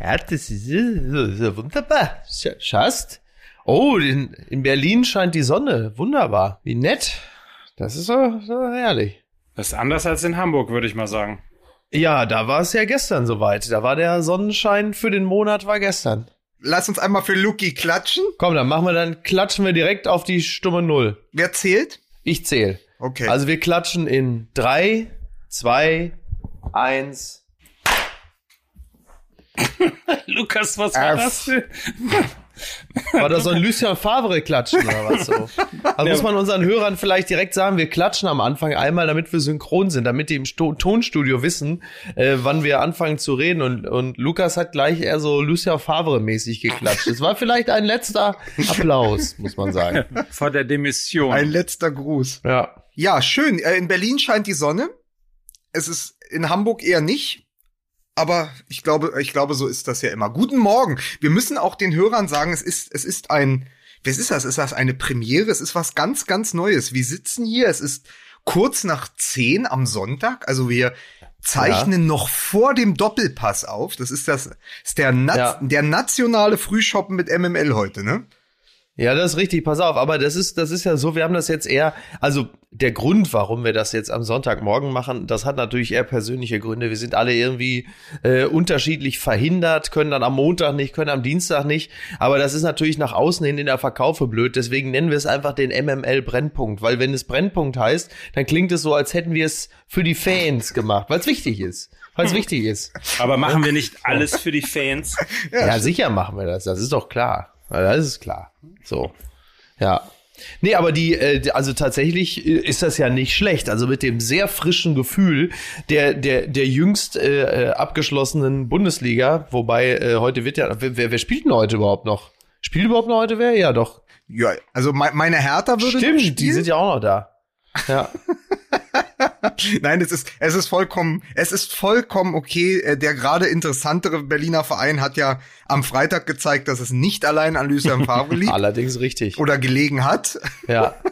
Ja, das ist, das ist wunderbar. Schast. Oh, in, in Berlin scheint die Sonne. Wunderbar. Wie nett. Das ist so, so herrlich. Das ist anders als in Hamburg, würde ich mal sagen. Ja, da war es ja gestern soweit. Da war der Sonnenschein für den Monat war gestern. Lass uns einmal für Luki klatschen. Komm, dann machen wir dann klatschen wir direkt auf die stumme Null. Wer zählt? Ich zähle. Okay. Also wir klatschen in drei, zwei, eins. Lukas, was war F. das denn? War das so ein Lucien Favre klatschen oder was so? Also muss man unseren Hörern vielleicht direkt sagen, wir klatschen am Anfang einmal, damit wir synchron sind, damit die im Sto Tonstudio wissen, äh, wann wir anfangen zu reden. Und, und Lukas hat gleich eher so Lucien Favre mäßig geklatscht. Es war vielleicht ein letzter Applaus, muss man sagen. Vor der Demission. Ein letzter Gruß. Ja. Ja, schön. Äh, In Berlin scheint die Sonne. Es ist in Hamburg eher nicht. Aber ich glaube, ich glaube, so ist das ja immer. Guten Morgen. Wir müssen auch den Hörern sagen, es ist, es ist ein, was ist das? Ist das eine Premiere? Es ist was ganz, ganz Neues. Wir sitzen hier. Es ist kurz nach zehn am Sonntag. Also wir zeichnen noch vor dem Doppelpass auf. Das ist das, ist der, Na Ja. der nationale Frühshoppen mit MML heute, ne? Ja, das ist richtig, pass auf, aber das ist, das ist ja so, wir haben das jetzt eher, also der Grund, warum wir das jetzt am Sonntagmorgen machen, das hat natürlich eher persönliche Gründe. Wir sind alle irgendwie äh, unterschiedlich verhindert, können dann am Montag nicht, können am Dienstag nicht, aber das ist natürlich nach außen hin in der Verkaufe blöd, deswegen nennen wir es einfach den MML Brennpunkt, weil wenn es Brennpunkt heißt, dann klingt es so, als hätten wir es für die Fans gemacht, weil es wichtig ist, weil es wichtig ist. Aber machen wir nicht alles für die Fans? Ja, sicher machen wir das. Das ist doch klar. Ja, Das ist klar. So. Ja. Nee, aber die, äh, also tatsächlich äh, ist das ja nicht schlecht. Also mit dem sehr frischen Gefühl der, der, der jüngst äh, äh, abgeschlossenen Bundesliga, wobei äh, heute wird ja, wer, wer spielt denn heute überhaupt noch? Spielt überhaupt noch heute wer? Ja, doch. Ja, also me meine Hertha würde Stimmt, die sind ja auch noch da. Ja. Nein, es ist, es ist vollkommen, es ist vollkommen okay. Äh, Der gerade interessantere Berliner Verein hat ja am Freitag gezeigt, dass es nicht allein an Lucien Favre liegt Allerdings richtig. oder gelegen hat. Ja.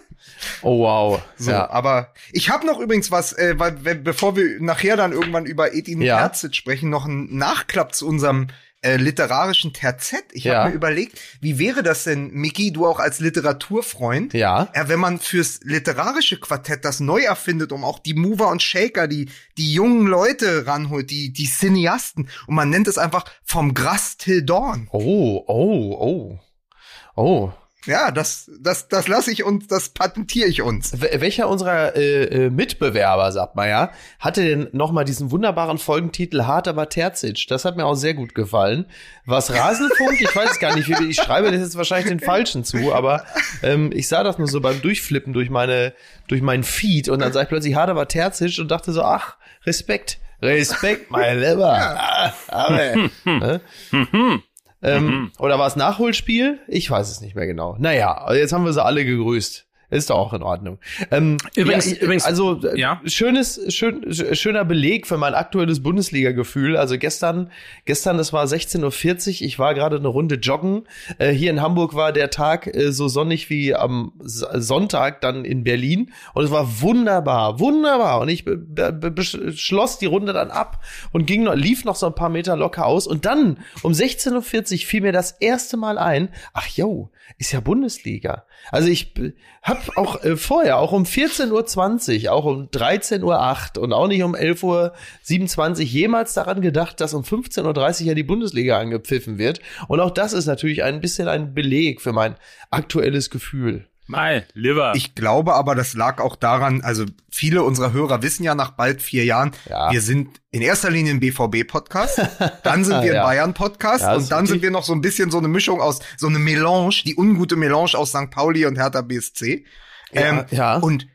Oh wow. So, ja. aber ich habe noch übrigens was, äh, weil, bevor wir nachher dann irgendwann über Edin Ja. Terzic sprechen, noch einen Nachklapp zu unserem äh, literarischen Terzett. Ich Ja. habe mir überlegt, wie wäre das denn, Miki, du auch als Literaturfreund, Ja. ja, wenn man fürs literarische Quartett das neu erfindet, um auch die Mover und Shaker, die, die jungen Leute ranholt, die, die Cineasten, und man nennt es einfach vom Gras till Dawn. Oh, oh, oh. Oh. Ja, das, das, das lasse ich uns, das patentiere ich uns. Wel- Welcher unserer äh, äh, Mitbewerber, sagt man ja, hatte denn nochmal diesen wunderbaren Folgentitel Hart aber Terzic? Das hat mir auch sehr gut gefallen. Was Rasenfunk? Ich weiß es gar nicht. wie- Ich schreibe das jetzt wahrscheinlich den Falschen zu, aber ähm, ich sah das nur so beim Durchflippen durch meine, durch meinen Feed und dann sah ich plötzlich Hart aber Terzic und dachte so, ach, Respekt. Respekt, mein Lieber. Ah, aber, ne? Ähm, oder war es Nachholspiel? Ich weiß es nicht mehr genau. Naja, jetzt haben wir sie alle gegrüßt. Ist doch auch in Ordnung. Ähm, Übrigens- ich- übrigens- also äh, ja? schönes, schön, sch- schöner Beleg für mein aktuelles Bundesliga-Gefühl. Also gestern, gestern, das war 16.40 Uhr, ich war gerade eine Runde joggen. Äh, hier in Hamburg war der Tag äh, so sonnig wie am Sonntag dann in Berlin. Und es war wunderbar, wunderbar. Und ich be- be- be- beschloss die Runde dann ab und ging noch, lief noch so ein paar Meter locker aus. Und dann um 16.40 Uhr fiel mir das erste Mal ein, ach jo, ist ja Bundesliga. Also ich b- hab auch äh, vorher, auch um 14.20 Uhr, auch um 13.08 Uhr und auch nicht um 11.27 Uhr jemals daran gedacht, dass um 15.30 Uhr ja die Bundesliga angepfiffen wird. Und auch das ist natürlich ein bisschen ein Beleg für mein aktuelles Gefühl. Mal, Liver. Ich glaube aber, das lag auch daran, also viele unserer Hörer wissen ja nach bald vier Jahren, Ja. wir sind in erster Linie ein BVB-Podcast, dann sind wir ein Ja. Bayern-Podcast Ja, und dann sind wir noch so ein bisschen so eine Mischung aus, so eine Melange, die ungute Melange aus St. Pauli und Hertha BSC. ähm, ja. Und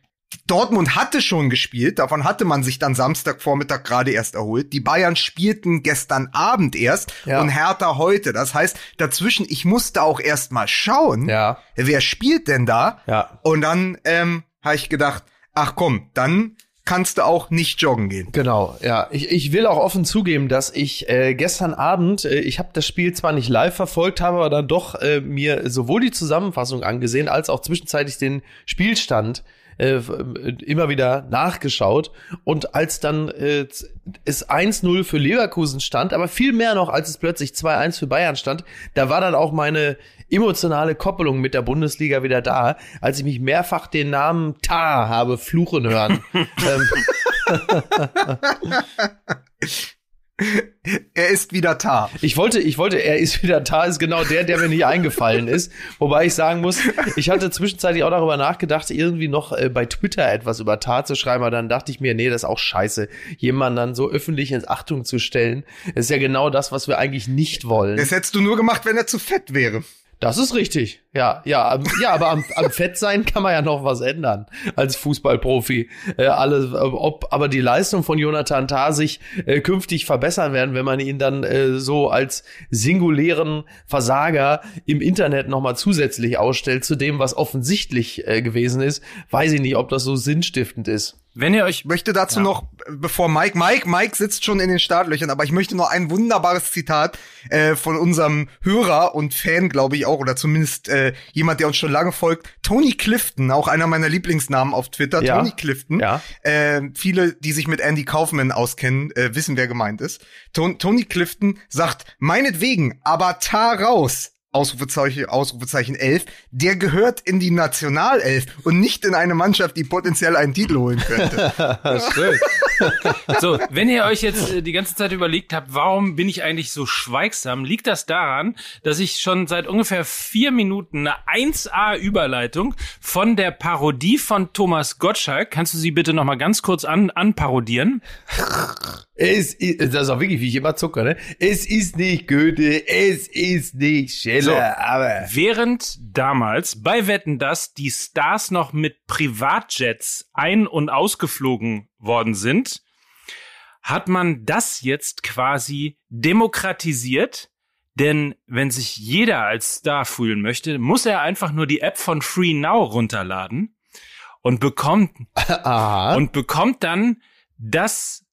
Dortmund hatte schon gespielt, davon hatte man sich dann Samstagvormittag gerade erst erholt. Die Bayern spielten gestern Abend erst Ja. und Hertha heute. Das heißt, dazwischen, ich musste auch erst mal schauen, Ja. wer spielt denn da? Ja. Und dann ähm, habe ich gedacht, ach komm, dann kannst du auch nicht joggen gehen. Genau, ja. Ich, ich will auch offen zugeben, dass ich äh, gestern Abend, äh, ich habe das Spiel zwar nicht live verfolgt, habe aber dann doch äh, mir sowohl die Zusammenfassung angesehen, als auch zwischenzeitlich den Spielstand äh, immer wieder nachgeschaut. Und als dann äh, es 1-0 für Leverkusen stand, aber viel mehr noch, als es plötzlich 2-1 für Bayern stand, da war dann auch meine emotionale Koppelung mit der Bundesliga wieder da, als ich mich mehrfach den Namen Tar habe fluchen hören. ähm, er ist wieder da. Ich wollte, ich wollte, er ist wieder da, ist genau der, der mir nicht eingefallen ist. Wobei ich sagen muss, ich hatte zwischenzeitlich auch darüber nachgedacht, irgendwie noch äh, bei Twitter etwas über Tar zu schreiben, aber dann dachte ich mir, nee, das ist auch scheiße, jemanden dann so öffentlich ins Achtung zu stellen. Das ist ja genau das, was wir eigentlich nicht wollen. Das hättest du nur gemacht, wenn er zu fett wäre. Das ist richtig. Ja, ja, ja, aber am, am Fettsein kann man ja noch was ändern als Fußballprofi. Äh, alle, ob aber die Leistung von Jonathan Tah sich äh, künftig verbessern werden, wenn man ihn dann äh, so als singulären Versager im Internet nochmal zusätzlich ausstellt zu dem, was offensichtlich äh, gewesen ist, weiß ich nicht, ob das so sinnstiftend ist. Wenn ihr euch Ich möchte dazu ja. noch, bevor Mike, Mike, Mike sitzt schon in den Startlöchern, aber ich möchte noch ein wunderbares Zitat äh, von unserem Hörer und Fan, glaube ich auch, oder zumindest äh, jemand, der uns schon lange folgt, Tony Clifton, auch einer meiner Lieblingsnamen auf Twitter, Ja. Tony Clifton. Ja. Äh, viele, die sich mit Andy Kaufman auskennen, äh, wissen, wer gemeint ist. Ton Tony Clifton sagt, meinetwegen, aber ta raus. Ausrufezeichen, Ausrufezeichen 11, der gehört in die Nationalelf und nicht in eine Mannschaft, die potenziell einen Titel holen könnte. Schön. So, wenn ihr euch jetzt äh, die ganze Zeit überlegt habt, warum bin ich eigentlich so schweigsam, liegt das daran, dass ich schon seit ungefähr vier Minuten eine 1A-Überleitung von der Parodie von Thomas Gottschalk, kannst du sie bitte noch mal ganz kurz an, anparodieren? Es ist, das ist auch wirklich, wie ich immer zucke, ne? Es ist nicht Goethe, es ist nicht Scheller, So. aber. Während damals bei Wetten, dass die Stars noch mit Privatjets ein- und ausgeflogen worden sind, hat man das jetzt quasi demokratisiert. Denn wenn sich jeder als Star fühlen möchte, muss er einfach nur die App von Free Now runterladen und bekommt Aha. und bekommt dann das,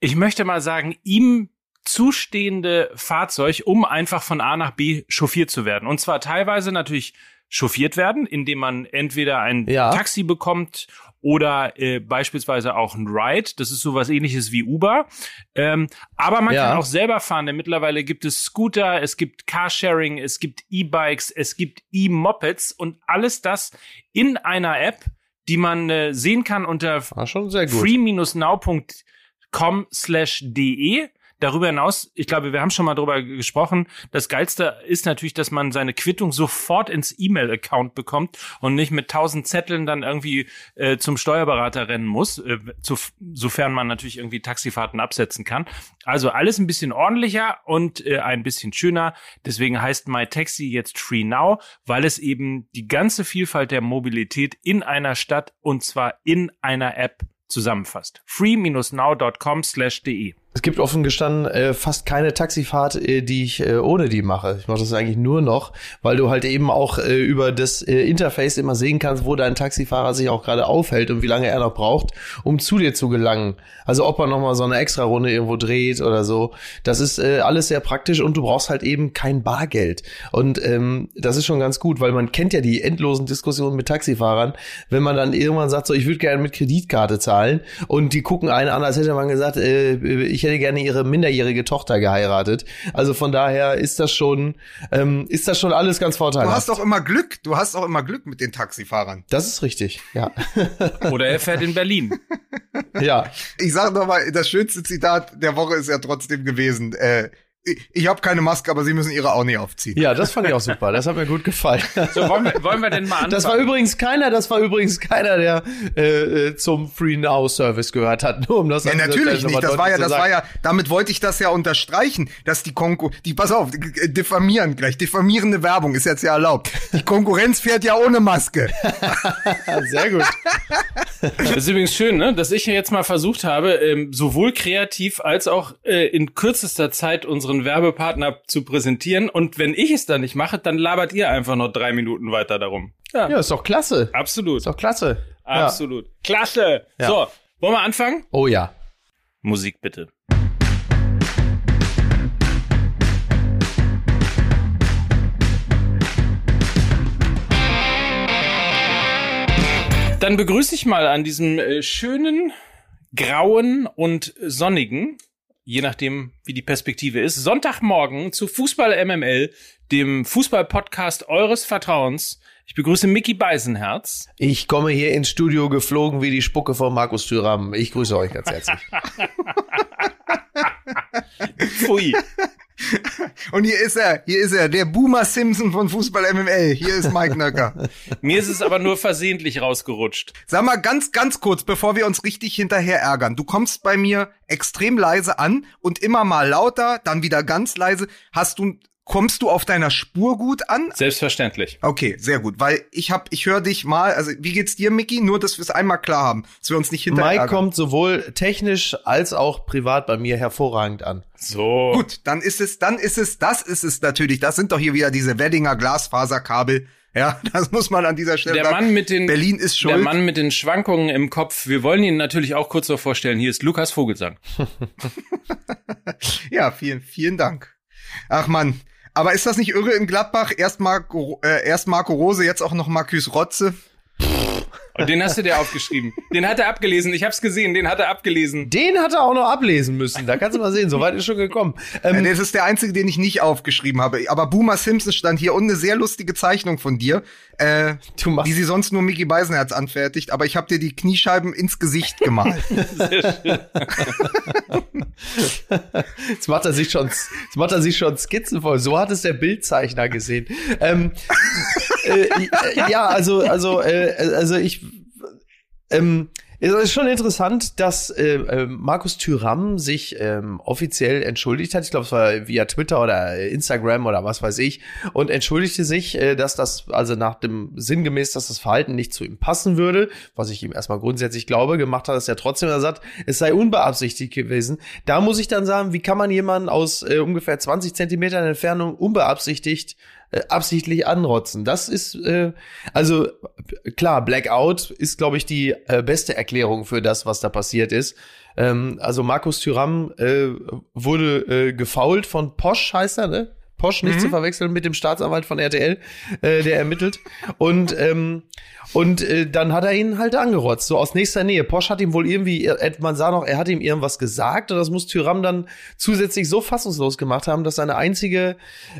ich möchte mal sagen, ihm zustehende Fahrzeug, um einfach von A nach B chauffiert zu werden. Und zwar teilweise natürlich chauffiert werden, indem man entweder ein Ja. Taxi bekommt oder äh, beispielsweise auch ein Ride. Das ist sowas ähnliches wie Uber. Ähm, aber man Ja. kann auch selber fahren, denn mittlerweile gibt es Scooter, es gibt Carsharing, es gibt E-Bikes, es gibt E-Mopeds und alles das in einer App, die man äh, sehen kann unter gut. free-now.com slash de. Darüber hinaus, ich glaube, wir haben schon mal drüber gesprochen, das Geilste ist natürlich, dass man seine Quittung sofort ins E-Mail-Account bekommt und nicht mit tausend Zetteln dann irgendwie äh, zum Steuerberater rennen muss, äh, zu, sofern man natürlich irgendwie Taxifahrten absetzen kann. Also alles ein bisschen ordentlicher und äh, ein bisschen schöner. Deswegen heißt MyTaxi jetzt Free Now, weil es eben die ganze Vielfalt der Mobilität in einer Stadt und zwar in einer App zusammenfasst. free-now.com slash de. Es gibt offen gestanden äh, fast keine Taxifahrt, äh, die ich äh, ohne die mache. Ich mache das eigentlich nur noch, weil du halt eben auch äh, über das äh, Interface immer sehen kannst, wo dein Taxifahrer sich auch gerade aufhält und wie lange er noch braucht, um zu dir zu gelangen. Also ob er noch mal so eine extra Runde irgendwo dreht oder so. Das ist äh, alles sehr praktisch und du brauchst halt eben kein Bargeld. Und ähm, das ist schon ganz gut, weil man kennt ja die endlosen Diskussionen mit Taxifahrern, wenn man dann irgendwann sagt, so ich würde gerne mit Kreditkarte zahlen und die gucken einen an, als hätte man gesagt, äh, ich hätte gerne ihre minderjährige Tochter geheiratet. Also von daher ist das schon, ähm, ist das schon alles ganz Du vorteilhaft. hast auch immer Glück. Du hast auch immer Glück mit den Taxifahrern. das ist richtig, ja. Oder er fährt in Berlin. ja. Ich sag noch mal, das schönste Zitat der Woche ist ja trotzdem gewesen. Äh, ich habe keine Maske, aber Sie müssen Ihre auch nicht aufziehen. Ja, das fand ich auch super. Das hat mir gut gefallen. So, wollen wir, wollen wir denn mal anfangen? Das war übrigens keiner, das war übrigens keiner, der äh, äh, zum Free Now Service gehört hat. Nur um das Ja, natürlich nicht. Das war ja, das war ja, damit wollte ich das ja unterstreichen, dass die Konkur, die, pass auf, äh, diffamieren gleich, diffamierende Werbung ist jetzt ja erlaubt. Die Konkurrenz fährt ja ohne Maske. Sehr gut. Das ist übrigens schön, ne? dass ich ja jetzt mal versucht habe, ähm, sowohl kreativ als auch äh, in kürzester Zeit unseren Werbepartner zu präsentieren. Und wenn ich es dann nicht mache, dann labert ihr einfach noch drei Minuten weiter darum. Ja, Ja, ist doch klasse. absolut. Ist doch klasse. Ja. Absolut. Klasse. Ja. So, wollen wir anfangen? Oh ja. Musik bitte. Dann begrüße ich mal an diesem äh, schönen, grauen und sonnigen, je nachdem, wie die Perspektive ist, Sonntagmorgen zu Fußball MML, dem Fußball-Podcast eures Vertrauens. Ich begrüße Mickey Beisenherz. Ich komme hier ins Studio geflogen wie die Spucke von Markus Thüram. Ich grüße euch ganz herzlich. Pfui. Und hier ist er, hier ist er, der Boomer Simpson von Fußball MML. Hier ist Mike Nöcker. Mir ist es aber nur versehentlich rausgerutscht. Sag mal ganz, ganz kurz, bevor wir uns richtig hinterher ärgern. Du kommst bei mir extrem leise an und immer mal lauter, dann wieder ganz leise. Hast du Kommst du auf deiner Spur gut an? Selbstverständlich. Okay, sehr gut, weil ich hab, ich höre dich mal, also wie geht's dir, Mickey? Nur, dass wir es einmal klar haben, dass wir uns nicht hinterher Mike ärgern. kommt sowohl technisch als auch privat bei mir hervorragend an. So. Gut, dann ist es, dann ist es, das ist es natürlich. Das sind doch hier wieder diese Weddinger Glasfaserkabel. Ja, das muss man an dieser Stelle Der sagen. Mann mit den, Berlin ist schuld. der Mann mit den Schwankungen im Kopf. Wir wollen ihn natürlich auch kurz so vorstellen. Hier ist Lukas Vogelsang. Ja, vielen, vielen Dank. Ach man, aber ist das nicht irre in Gladbach? Erst Marco, äh, erst Marco Rose, jetzt auch noch Marcus Rotze. Und den hast du dir aufgeschrieben. Den hat er abgelesen. Ich hab's gesehen. Den hat er abgelesen. Den hat er auch noch ablesen müssen. Da kannst du mal sehen, so weit ist schon gekommen. Ähm, Äh, Das ist der einzige, den ich nicht aufgeschrieben habe. Aber Boomer Simpson stand hier und eine sehr lustige Zeichnung von dir, äh, Du machst- die sie sonst nur Mickey Beisenherz anfertigt. Aber ich habe dir die Kniescheiben ins Gesicht gemalt. Jetzt macht er sich schon, jetzt macht er sich schon Skizzen voll. So hat es der Bildzeichner gesehen. Ähm, äh, äh, ja, also, also, äh, also ich, ähm, es ist schon interessant, dass äh, äh, Markus Thüram sich ähm, offiziell entschuldigt hat. Ich glaube, es war via Twitter oder Instagram oder was weiß ich und entschuldigte sich, äh, dass das also nach dem sinngemäß, dass das Verhalten nicht zu ihm passen würde, was ich ihm erstmal grundsätzlich glaube. Gemacht hat es ja trotzdem. Er sagt, es sei unbeabsichtigt gewesen. Da muss ich dann sagen, wie kann man jemanden aus äh, ungefähr 20 Zentimetern Entfernung unbeabsichtigt absichtlich anrotzen. Das ist, äh, also klar, Blackout ist, glaube ich, die äh, beste Erklärung für das, was da passiert ist. Ähm, also Markus Thüram äh, wurde äh, gefault von Posch, heißt er, ne? Posch nicht zu verwechseln mit dem Staatsanwalt von RTL, äh, der ermittelt. Und ähm, und äh, dann hat er ihn halt angerotzt, so aus nächster Nähe. Posch hat ihm wohl irgendwie, man sah noch, er hat ihm irgendwas gesagt und das muss Tyram dann zusätzlich so fassungslos gemacht haben, dass seine einzige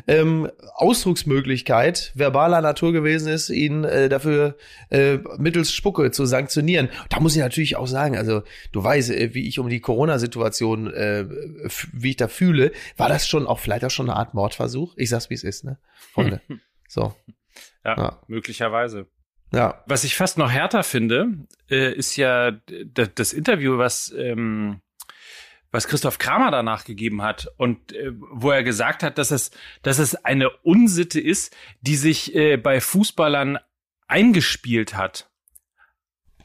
ähm, Ausdrucksmöglichkeit verbaler Natur gewesen ist, ihn äh, dafür äh, mittels Spucke zu sanktionieren. Da muss ich natürlich auch sagen, also du weißt, äh, wie ich um die Corona-Situation, äh, wie ich da fühle, war das schon auch vielleicht auch schon eine Art Mordversuch? Ich sag's, wie es ist, ne? Freunde. So, Ja, Ja. möglicherweise. ja. Was ich fast noch härter finde, äh, ist ja das Interview, was ähm, was Christoph Kramer danach gegeben hat und äh, wo er gesagt hat, dass es dass es eine Unsitte ist, die sich äh, bei Fußballern eingespielt hat.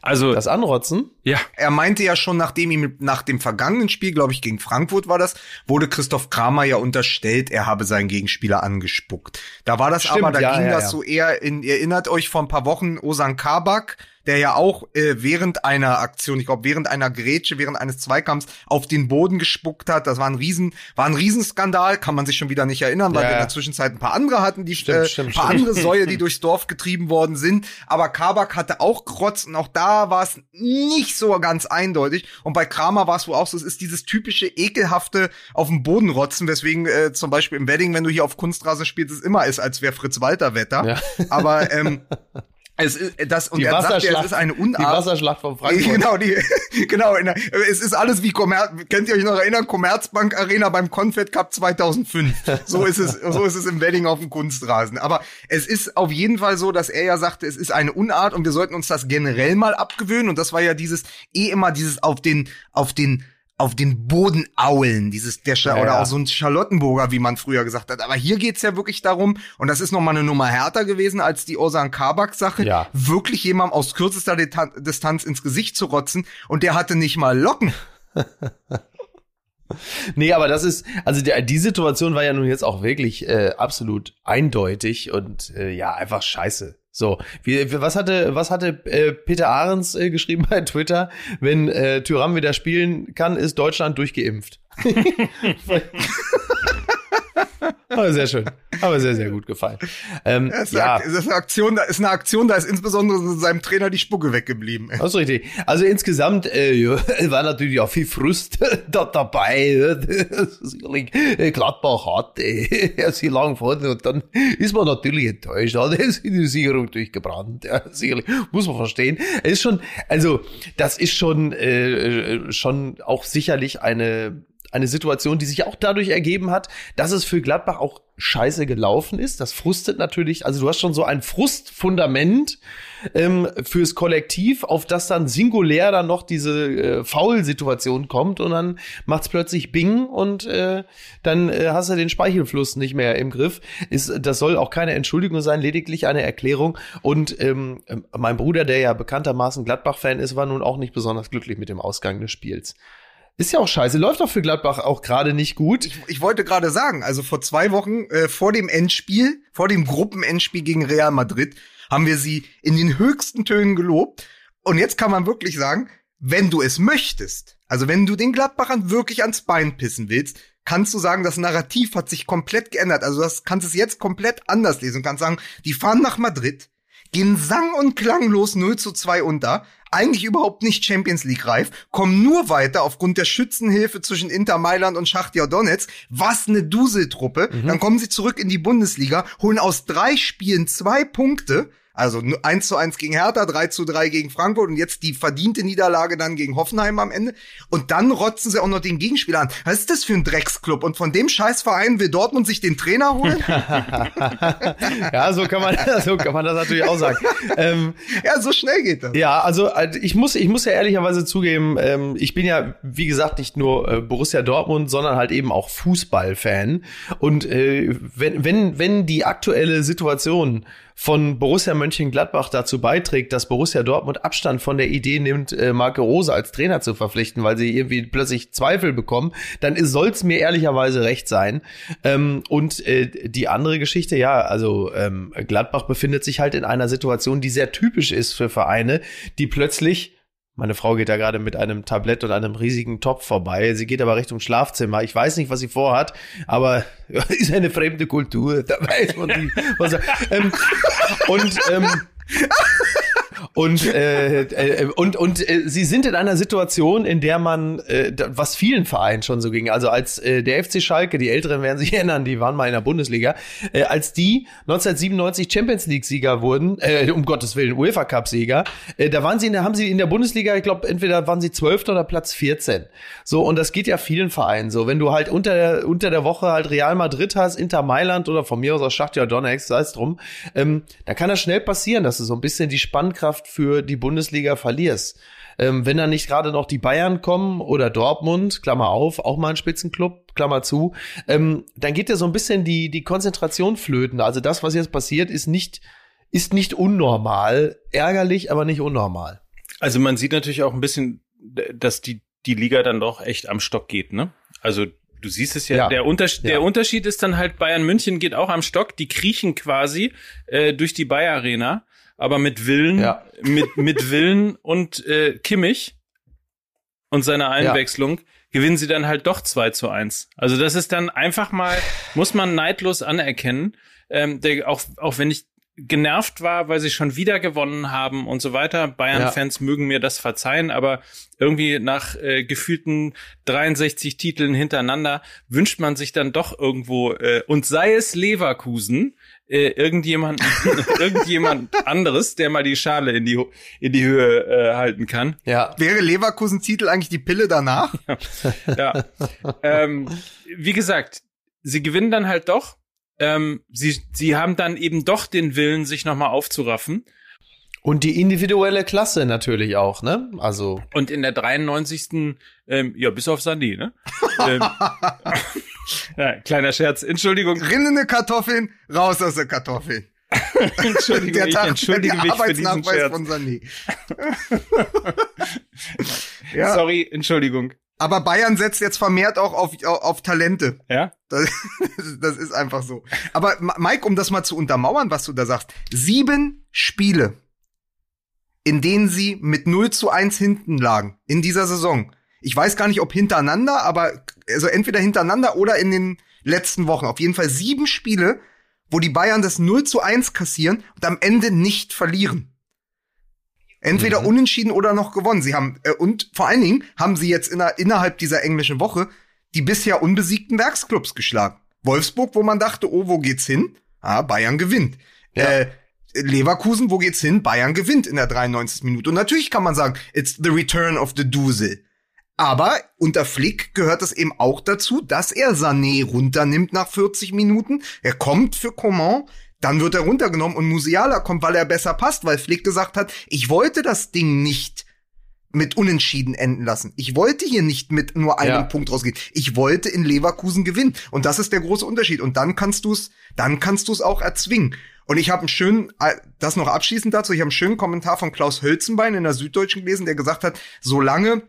Also Das Anrotzen? ja, er meinte ja schon, nachdem ihm nach dem vergangenen Spiel, glaube ich, gegen Frankfurt war das, wurde Christoph Kramer ja unterstellt, er habe seinen Gegenspieler angespuckt. Da war das Stimmt, aber, da ja, ging ja, das ja. so eher in, ihr erinnert euch vor ein paar Wochen Osan Kabak, der ja auch äh, während einer Aktion, ich glaube während einer Grätsche, während eines Zweikampfs auf den Boden gespuckt hat. Das war ein riesen, war ein Riesenskandal, kann man sich schon wieder nicht erinnern, weil Ja, wir in der Zwischenzeit ein paar andere hatten, die Stimmt, äh, stimmt, ein paar stimmt. andere Säue, die durchs Dorf getrieben worden sind. Aber Kabak hatte auch Krotz und auch da war es nicht so ganz eindeutig. Und bei Kramer war es wohl auch so, es ist dieses typische ekelhafte auf dem Boden rotzen, weswegen äh, zum Beispiel im Wedding, wenn du hier auf Kunstrasen spielst, es immer ist, als wäre Fritz Walter Wetter. Ja. Aber ähm, es ist das und Die er sagt ja, es ist eine die Unart. Wasserschlacht von Frankfurt. Genau, die, genau, der, es ist alles wie Commer könnt ihr euch noch erinnern, Commerzbank Arena beim Confed Cup 2005. So ist es, so ist es im Wedding auf dem Kunstrasen. Aber es ist auf jeden Fall so, dass er ja sagte, es ist eine Unart und wir sollten uns das generell mal abgewöhnen. Und das war ja dieses, eh immer dieses auf den, auf den, auf den Boden aulen, dieses der Scha Ja, oder auch so ein Charlottenburger, wie man früher gesagt hat. Aber hier geht's ja wirklich darum, und das ist noch mal eine Nummer härter gewesen als die Osan Kabak Sache, Ja. wirklich jemandem aus kürzester Deta- Distanz ins Gesicht zu rotzen und der hatte nicht mal Locken. Nee, aber das ist, also der, die Situation war ja nun jetzt auch wirklich äh, absolut eindeutig und äh, ja, einfach scheiße. So, wie, was hatte, was hatte äh, Peter Ahrens äh, geschrieben bei Twitter? Wenn äh, Tyram wieder spielen kann, ist Deutschland durchgeimpft. oh, sehr schön. Aber sehr, sehr gut gefallen. Ähm, Das ist, ja, eine, ist eine Aktion, da ist eine Aktion, da ist insbesondere seinem Trainer die Spucke weggeblieben. das ist richtig. Also insgesamt äh, ja, war natürlich auch viel Frust da dabei. Sicherlich, äh, Gladbach hat äh, sie lang vorne und dann ist man natürlich enttäuscht. Da ist die Sicherung durchgebrannt. Ja, sicherlich, muss man verstehen. Es ist schon, also das ist schon, äh, schon auch sicherlich eine eine Situation, die sich auch dadurch ergeben hat, dass es für Gladbach auch scheiße gelaufen ist. Das frustet natürlich, also du hast schon so ein Frustfundament ähm, fürs Kollektiv, auf das dann singulär dann noch diese äh, Foul-Situation kommt und dann macht's plötzlich Bing und äh, dann äh, hast du den Speichelfluss nicht mehr im Griff. Ist, das soll auch keine Entschuldigung sein, lediglich eine Erklärung. Und ähm, mein Bruder, der ja bekanntermaßen Gladbach-Fan ist, war nun auch nicht besonders glücklich mit dem Ausgang des Spiels. Ist ja auch scheiße, läuft doch für Gladbach auch gerade nicht gut. Ich, ich wollte gerade sagen, also vor zwei Wochen äh, vor dem Endspiel, vor dem Gruppenendspiel gegen Real Madrid, haben wir sie in den höchsten Tönen gelobt. Und jetzt kann man wirklich sagen, wenn du es möchtest, also wenn du den Gladbachern wirklich ans Bein pissen willst, kannst du sagen, das Narrativ hat sich komplett geändert. Also das kannst es jetzt komplett anders lesen und kannst sagen, die fahren nach Madrid, gehen sang- und klanglos 0 zu 2 unter, eigentlich überhaupt nicht Champions League reif, kommen nur weiter aufgrund der Schützenhilfe zwischen Inter Mailand und Schachtja Donetsk. Was eine Duseltruppe. Mhm. Dann kommen sie zurück in die Bundesliga, holen aus drei Spielen zwei Punkte. Also 1 zu 1 gegen Hertha, 3 zu 3 gegen Frankfurt und jetzt die verdiente Niederlage dann gegen Hoffenheim am Ende. Und dann rotzen sie auch noch den Gegenspieler an. Was ist das für ein Drecksclub? Und von dem Scheißverein will Dortmund sich den Trainer holen? ja, so kann man, so kann man das natürlich auch sagen. ähm, ja, so schnell geht das. Ja, also also ich muss, ich muss ja ehrlicherweise zugeben, ähm, ich bin ja, wie gesagt, nicht nur äh, Borussia Dortmund, sondern halt eben auch Fußballfan. Und äh, wenn, wenn, wenn die aktuelle Situation von Borussia Mönchengladbach dazu beiträgt, dass Borussia Dortmund Abstand von der Idee nimmt, äh, Marco Rose als Trainer zu verpflichten, weil sie irgendwie plötzlich Zweifel bekommen, dann soll es mir ehrlicherweise recht sein. Ähm, und äh, die andere Geschichte, ja, also ähm, Gladbach befindet sich halt in einer Situation, die sehr typisch ist für Vereine, die plötzlich meine Frau geht da gerade mit einem Tablett und einem riesigen Topf vorbei. Sie geht aber Richtung Schlafzimmer. Ich weiß nicht, was sie vorhat, aber ist eine fremde Kultur. Da weiß man nicht, was ähm, und ähm, und äh, äh, und und äh, sie sind in einer Situation, in der man äh, da- was vielen Vereinen schon so ging. Also als äh, der FC Schalke, die Älteren werden sich erinnern, die waren mal in der Bundesliga, äh, als die 1997 Champions League Sieger wurden, äh, um Gottes Willen UEFA Cup Sieger, äh, da waren sie in der haben sie in der Bundesliga, ich glaube, entweder waren sie 12. oder Platz 14. So und das geht ja vielen Vereinen so, wenn du halt unter der unter der Woche halt Real Madrid hast, Inter Mailand oder von mir aus auch Schachtja Donetsk, sei es drum, ähm, da kann das schnell passieren, dass du so ein bisschen die Spannkraft für die Bundesliga verlierst. Ähm, wenn dann nicht gerade noch die Bayern kommen oder Dortmund, Klammer auf, auch mal ein Spitzenclub, Klammer zu, ähm, dann geht ja so ein bisschen die, die Konzentration flöten. Also das, was jetzt passiert, ist nicht, ist nicht unnormal. Ärgerlich, aber nicht unnormal. Also man sieht natürlich auch ein bisschen, dass die, die Liga dann doch echt am Stock geht, ne? Also du siehst es ja, Ja. Der, Unterschied, Ja. der Unterschied ist dann halt, Bayern München geht auch am Stock, die kriechen quasi äh, durch die Bayer Arena, aber mit Willen, Ja. mit, mit Willen und äh, Kimmich und seiner Einwechslung gewinnen sie dann halt doch 2 zu 1. Also das ist dann einfach mal, muss man neidlos anerkennen, ähm, der, auch, auch wenn ich genervt war, weil sie schon wieder gewonnen haben und so weiter. Bayern-Fans mögen mir das verzeihen, aber irgendwie nach äh, gefühlten 63 Titeln hintereinander wünscht man sich dann doch irgendwo, äh, und sei es Leverkusen, äh, irgendjemand, irgendjemand anderes, der mal die Schale in die, in die Höhe äh, halten kann. Ja. Wäre Leverkusen-Titel eigentlich die Pille danach? Ja. ähm, wie gesagt, sie gewinnen dann halt doch. Ähm, sie, sie haben dann eben doch den Willen, sich nochmal aufzuraffen. Und die individuelle Klasse natürlich auch, ne? Also, Und in der 93. Ähm, ja, bis auf Sandy, ne? ähm, ja, kleiner Scherz. Entschuldigung. Rinnende Kartoffeln, raus aus der Kartoffeln. Entschuldigung, ich entschuldige der mich für diesen Arbeitsnachweis Scherz. von Sané. ja, Sorry, Entschuldigung. Aber Bayern setzt jetzt vermehrt auch auf, auf, auf Talente. Ja? Das, das ist einfach so. Aber Mike, um das mal zu untermauern, was du da sagst. Sieben Spiele, in denen sie mit 0 zu 1 hinten lagen in dieser Saison. Ich weiß gar nicht, ob hintereinander, aber also entweder hintereinander oder in den letzten Wochen. Auf jeden Fall sieben Spiele, wo die Bayern das 0 zu 1 kassieren und am Ende nicht verlieren. Entweder mhm. unentschieden oder noch gewonnen. Sie haben, äh, und vor allen Dingen haben sie jetzt in, innerhalb dieser englischen Woche die bisher unbesiegten Werksclubs geschlagen. Wolfsburg, wo man dachte, oh, wo geht's hin? Ah, Bayern gewinnt. Ja. Äh, Leverkusen, wo geht's hin? Bayern gewinnt in der 93. Minute. Und natürlich kann man sagen, it's the return of the Dusel. Aber unter Flick gehört es eben auch dazu, dass er Sané runternimmt nach 40 Minuten. Er kommt für Coman, dann wird er runtergenommen und Musiala kommt, weil er besser passt, weil Flick gesagt hat, ich wollte das Ding nicht mit Unentschieden enden lassen. Ich wollte hier nicht mit nur einem ja. Punkt rausgehen. Ich wollte in Leverkusen gewinnen. Und das ist der große Unterschied. Und dann kannst du es, dann kannst du es auch erzwingen. Und ich habe einen schönen, äh, das noch abschließend dazu, ich habe einen schönen Kommentar von Klaus Hölzenbein in der Süddeutschen gelesen, der gesagt hat, solange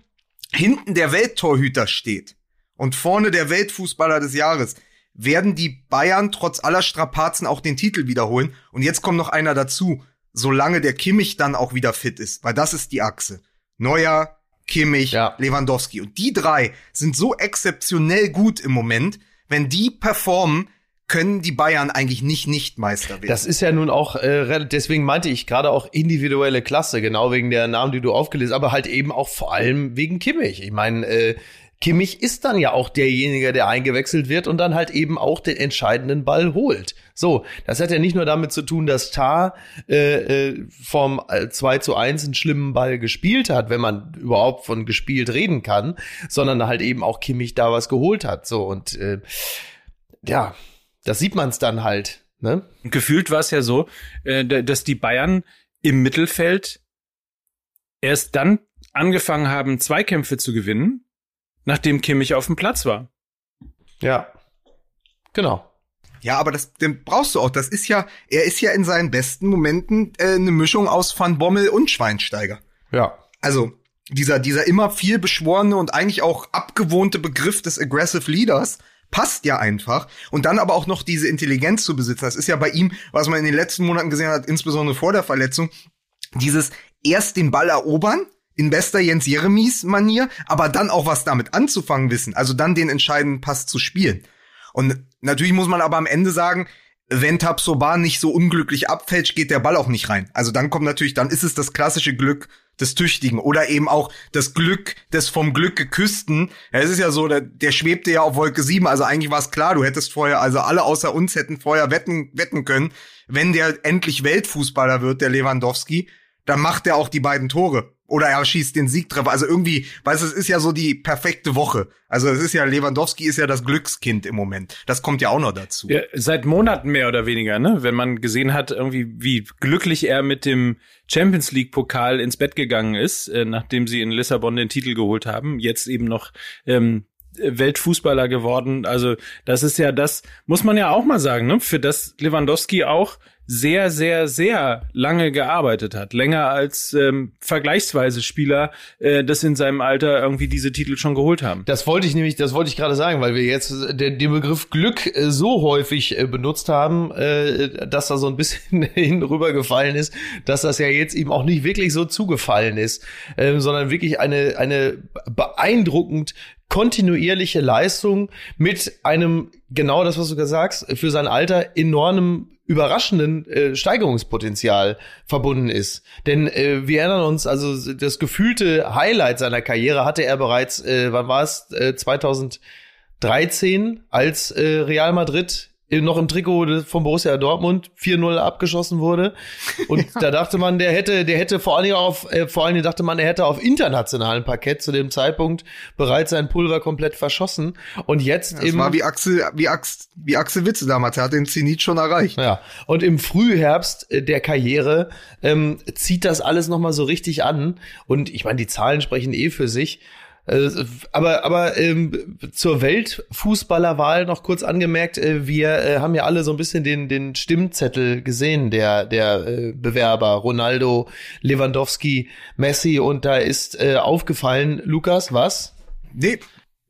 hinten der Welttorhüter steht und vorne der Weltfußballer des Jahres, werden die Bayern trotz aller Strapazen auch den Titel wiederholen. Und jetzt kommt noch einer dazu, solange der Kimmich dann auch wieder fit ist, weil das ist die Achse. Neuer, Kimmich, ja. Lewandowski. Und die drei sind so exzeptionell gut im Moment, wenn die performen, können die Bayern eigentlich nicht nicht Meister werden. Das ist ja nun auch, äh, deswegen meinte ich gerade auch individuelle Klasse, genau wegen der Namen, die du aufgelesen aber halt eben auch vor allem wegen Kimmich. Ich meine, äh, Kimmich ist dann ja auch derjenige, der eingewechselt wird und dann halt eben auch den entscheidenden Ball holt. So, das hat ja nicht nur damit zu tun, dass Tar äh, äh, vom 2 äh, zu 1 einen schlimmen Ball gespielt hat, wenn man überhaupt von gespielt reden kann, sondern halt eben auch Kimmich da was geholt hat. So, und äh, ja, das sieht man es dann halt. Ne? Gefühlt war es ja so, äh, dass die Bayern im Mittelfeld erst dann angefangen haben, Zweikämpfe zu gewinnen, nachdem Kimmich auf dem Platz war. Ja. Genau. Ja, aber das den brauchst du auch. Das ist ja, er ist ja in seinen besten Momenten äh, eine Mischung aus Van Bommel und Schweinsteiger. Ja. Also dieser dieser immer viel beschworene und eigentlich auch abgewohnte Begriff des aggressive Leaders passt ja einfach. Und dann aber auch noch diese Intelligenz zu besitzen. Das ist ja bei ihm, was man in den letzten Monaten gesehen hat, insbesondere vor der Verletzung, dieses erst den Ball erobern, in bester Jens Jeremies Manier, aber dann auch was damit anzufangen wissen, also dann den entscheidenden Pass zu spielen. Und natürlich muss man aber am Ende sagen, wenn Tabsoba nicht so unglücklich abfällt, geht der Ball auch nicht rein. Also dann kommt natürlich, dann ist es das klassische Glück des Tüchtigen oder eben auch das Glück des vom Glück geküssten. Ja, es ist ja so, der, der schwebte ja auf Wolke 7, also eigentlich war es klar, du hättest vorher, also alle außer uns hätten vorher wetten, wetten können, wenn der endlich Weltfußballer wird, der Lewandowski, dann macht er auch die beiden Tore. Oder er schießt den Siegtreffer. Also irgendwie, weißt du, es ist ja so die perfekte Woche. Also es ist ja, Lewandowski ist ja das Glückskind im Moment. Das kommt ja auch noch dazu. Ja, seit Monaten mehr oder weniger, ne? Wenn man gesehen hat, irgendwie, wie glücklich er mit dem Champions League Pokal ins Bett gegangen ist, äh, nachdem sie in Lissabon den Titel geholt haben. Jetzt eben noch ähm, Weltfußballer geworden. Also das ist ja das, muss man ja auch mal sagen, ne? für das Lewandowski auch sehr, sehr, sehr lange gearbeitet hat. Länger als ähm, vergleichsweise Spieler äh, das in seinem Alter irgendwie diese Titel schon geholt haben. Das wollte ich nämlich, das wollte ich gerade sagen, weil wir jetzt den, den Begriff Glück äh, so häufig äh, benutzt haben, äh, dass da so ein bisschen hinübergefallen ist, dass das ja jetzt eben auch nicht wirklich so zugefallen ist, äh, sondern wirklich eine, eine beeindruckend kontinuierliche Leistung mit einem, genau das, was du gesagt hast, für sein Alter enormen überraschenden äh, Steigerungspotenzial verbunden ist. Denn äh, wir erinnern uns, also das gefühlte Highlight seiner Karriere hatte er bereits, äh, wann war es, äh, 2013, als äh, Real Madrid noch im Trikot von Borussia Dortmund 4-0 abgeschossen wurde. Und da dachte man, der hätte, der hätte vor allen Dingen auf, äh, vor allen Dingen dachte man, er hätte auf internationalen Parkett zu dem Zeitpunkt bereits sein Pulver komplett verschossen. Und jetzt das im. war wie Axel, wie Axel, wie Axel Witze damals. Er hat den Zenit schon erreicht. Ja. Und im Frühherbst äh, der Karriere ähm, zieht das alles nochmal so richtig an. Und ich meine, die Zahlen sprechen eh für sich. Äh, aber aber ähm, zur Weltfußballerwahl noch kurz angemerkt, äh, wir äh, haben ja alle so ein bisschen den den Stimmzettel gesehen der der äh, Bewerber Ronaldo, Lewandowski, Messi und da ist äh, aufgefallen, Lukas, was? Nee,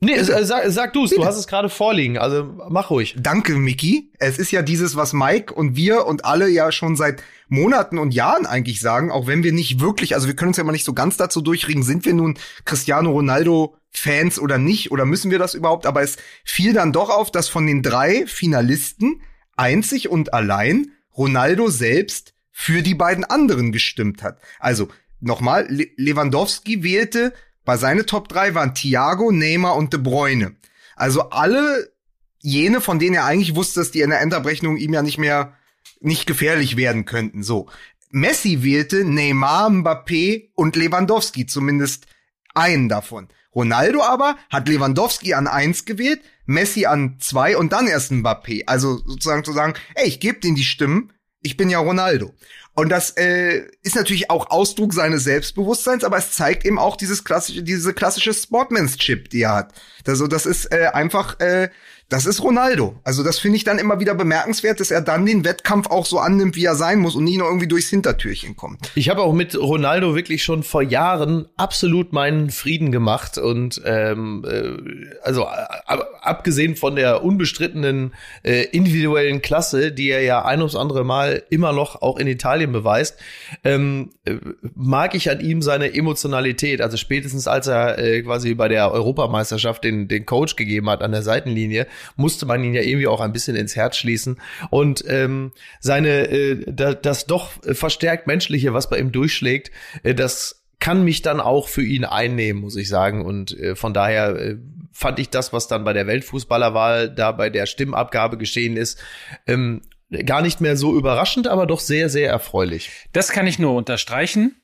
Nee, äh, sag, sag du's, du hast es gerade vorliegen, also mach ruhig. Danke, Miki. Es ist ja dieses, was Mike und wir und alle ja schon seit Monaten und Jahren eigentlich sagen, auch wenn wir nicht wirklich, also wir können uns ja mal nicht so ganz dazu durchregen, sind wir nun Cristiano Ronaldo Fans oder nicht, oder müssen wir das überhaupt? Aber es fiel dann doch auf, dass von den drei Finalisten einzig und allein Ronaldo selbst für die beiden anderen gestimmt hat. Also nochmal, Le Lewandowski wählte, bei seine Top 3 waren Thiago, Neymar und De Bruyne. Also alle jene, von denen er eigentlich wusste, dass die in der Endabrechnung ihm ja nicht mehr nicht gefährlich werden könnten. So. Messi wählte Neymar, Mbappé und Lewandowski, zumindest einen davon. Ronaldo aber hat Lewandowski an eins gewählt, Messi an zwei und dann erst Mbappé. Also sozusagen zu sagen, ey, ich gebe denen die Stimmen, ich bin ja Ronaldo. Und das äh, ist natürlich auch Ausdruck seines Selbstbewusstseins, aber es zeigt eben auch dieses klassische, diese klassische Sportmanship, die er hat. Also das ist äh, einfach äh, das ist Ronaldo. Also das finde ich dann immer wieder bemerkenswert, dass er dann den Wettkampf auch so annimmt, wie er sein muss und nicht nur irgendwie durchs Hintertürchen kommt. Ich habe auch mit Ronaldo wirklich schon vor Jahren absolut meinen Frieden gemacht und ähm, äh, also ab, abgesehen von der unbestrittenen äh, individuellen Klasse, die er ja ein ums andere Mal immer noch auch in Italien beweist, ähm, äh, mag ich an ihm seine Emotionalität. Also spätestens als er äh, quasi bei der Europameisterschaft den den Coach gegeben hat an der Seitenlinie musste man ihn ja irgendwie auch ein bisschen ins Herz schließen. Und ähm, seine, äh, da, das doch verstärkt menschliche, was bei ihm durchschlägt, äh, das kann mich dann auch für ihn einnehmen, muss ich sagen. Und äh, von daher äh, fand ich das, was dann bei der Weltfußballerwahl da bei der Stimmabgabe geschehen ist, ähm, gar nicht mehr so überraschend, aber doch sehr, sehr erfreulich. Das kann ich nur unterstreichen.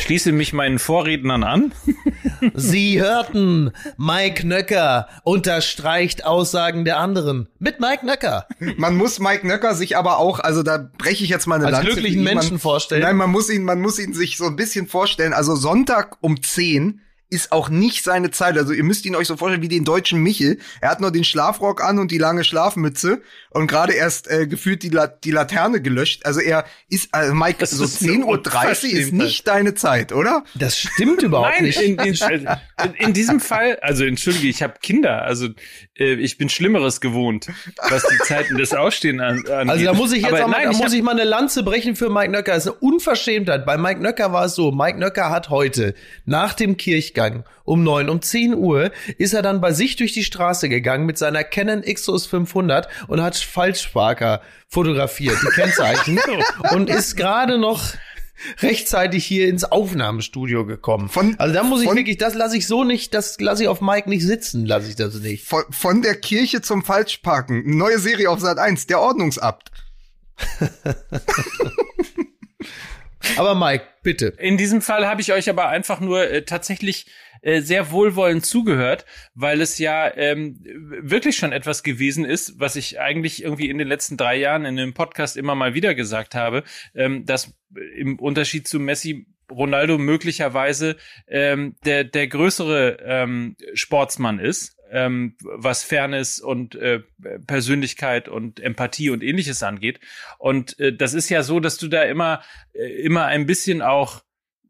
Schließe mich meinen Vorrednern an. Sie hörten, Mike Nöcker unterstreicht Aussagen der anderen. Mit Mike Nöcker. Man muss Mike Nöcker sich aber auch, also da breche ich jetzt mal eine Als Lanze. glücklichen für ihn. Menschen man, vorstellen. Nein, man muss ihn, man muss ihn sich so ein bisschen vorstellen. Also Sonntag um 10 ist auch nicht seine Zeit. Also ihr müsst ihn euch so vorstellen wie den deutschen Michel. Er hat nur den Schlafrock an und die lange Schlafmütze und gerade erst äh, gefühlt die, La die Laterne gelöscht. Also er ist, also Mike, Das so ist so 10.30 Uhr ist nicht deine Zeit, oder? Das stimmt überhaupt Nein, nicht. in, in, in, in diesem Fall, also entschuldige, ich habe Kinder, also ich bin Schlimmeres gewohnt, was die Zeiten des Aufstehen an, angeht. Also da muss ich jetzt Aber auch mal, nein, da ich muss ich mal eine Lanze brechen für Mike Nöcker. Das ist eine Unverschämtheit. Bei Mike Nöcker war es so, Mike Nöcker hat heute nach dem Kirchgang um neun, um 10 Uhr ist er dann bei sich durch die Straße gegangen mit seiner Canon Xus 500 und hat Falschsparker fotografiert, die Kennzeichen und ist gerade noch rechtzeitig hier ins Aufnahmestudio gekommen. Von- also da muss ich von- wirklich, das lasse ich so nicht, das lasse ich auf Mike nicht sitzen, lasse ich das nicht. Von, von der Kirche zum Falschparken. Neue Serie auf Sat 1, der Ordnungsabt. Aber Mike, bitte. In diesem Fall habe ich euch aber einfach nur äh, tatsächlich äh, sehr wohlwollend zugehört, weil es ja ähm, wirklich schon etwas gewesen ist, was ich eigentlich irgendwie in den letzten drei Jahren in dem Podcast immer mal wieder gesagt habe, ähm, dass im Unterschied zu Messi Ronaldo möglicherweise ähm, der der größere ähm, Sportsmann ist, ähm, was Fairness und äh, Persönlichkeit und Empathie und ähnliches angeht. Und äh, das ist ja so, dass du da immer äh, immer ein bisschen auch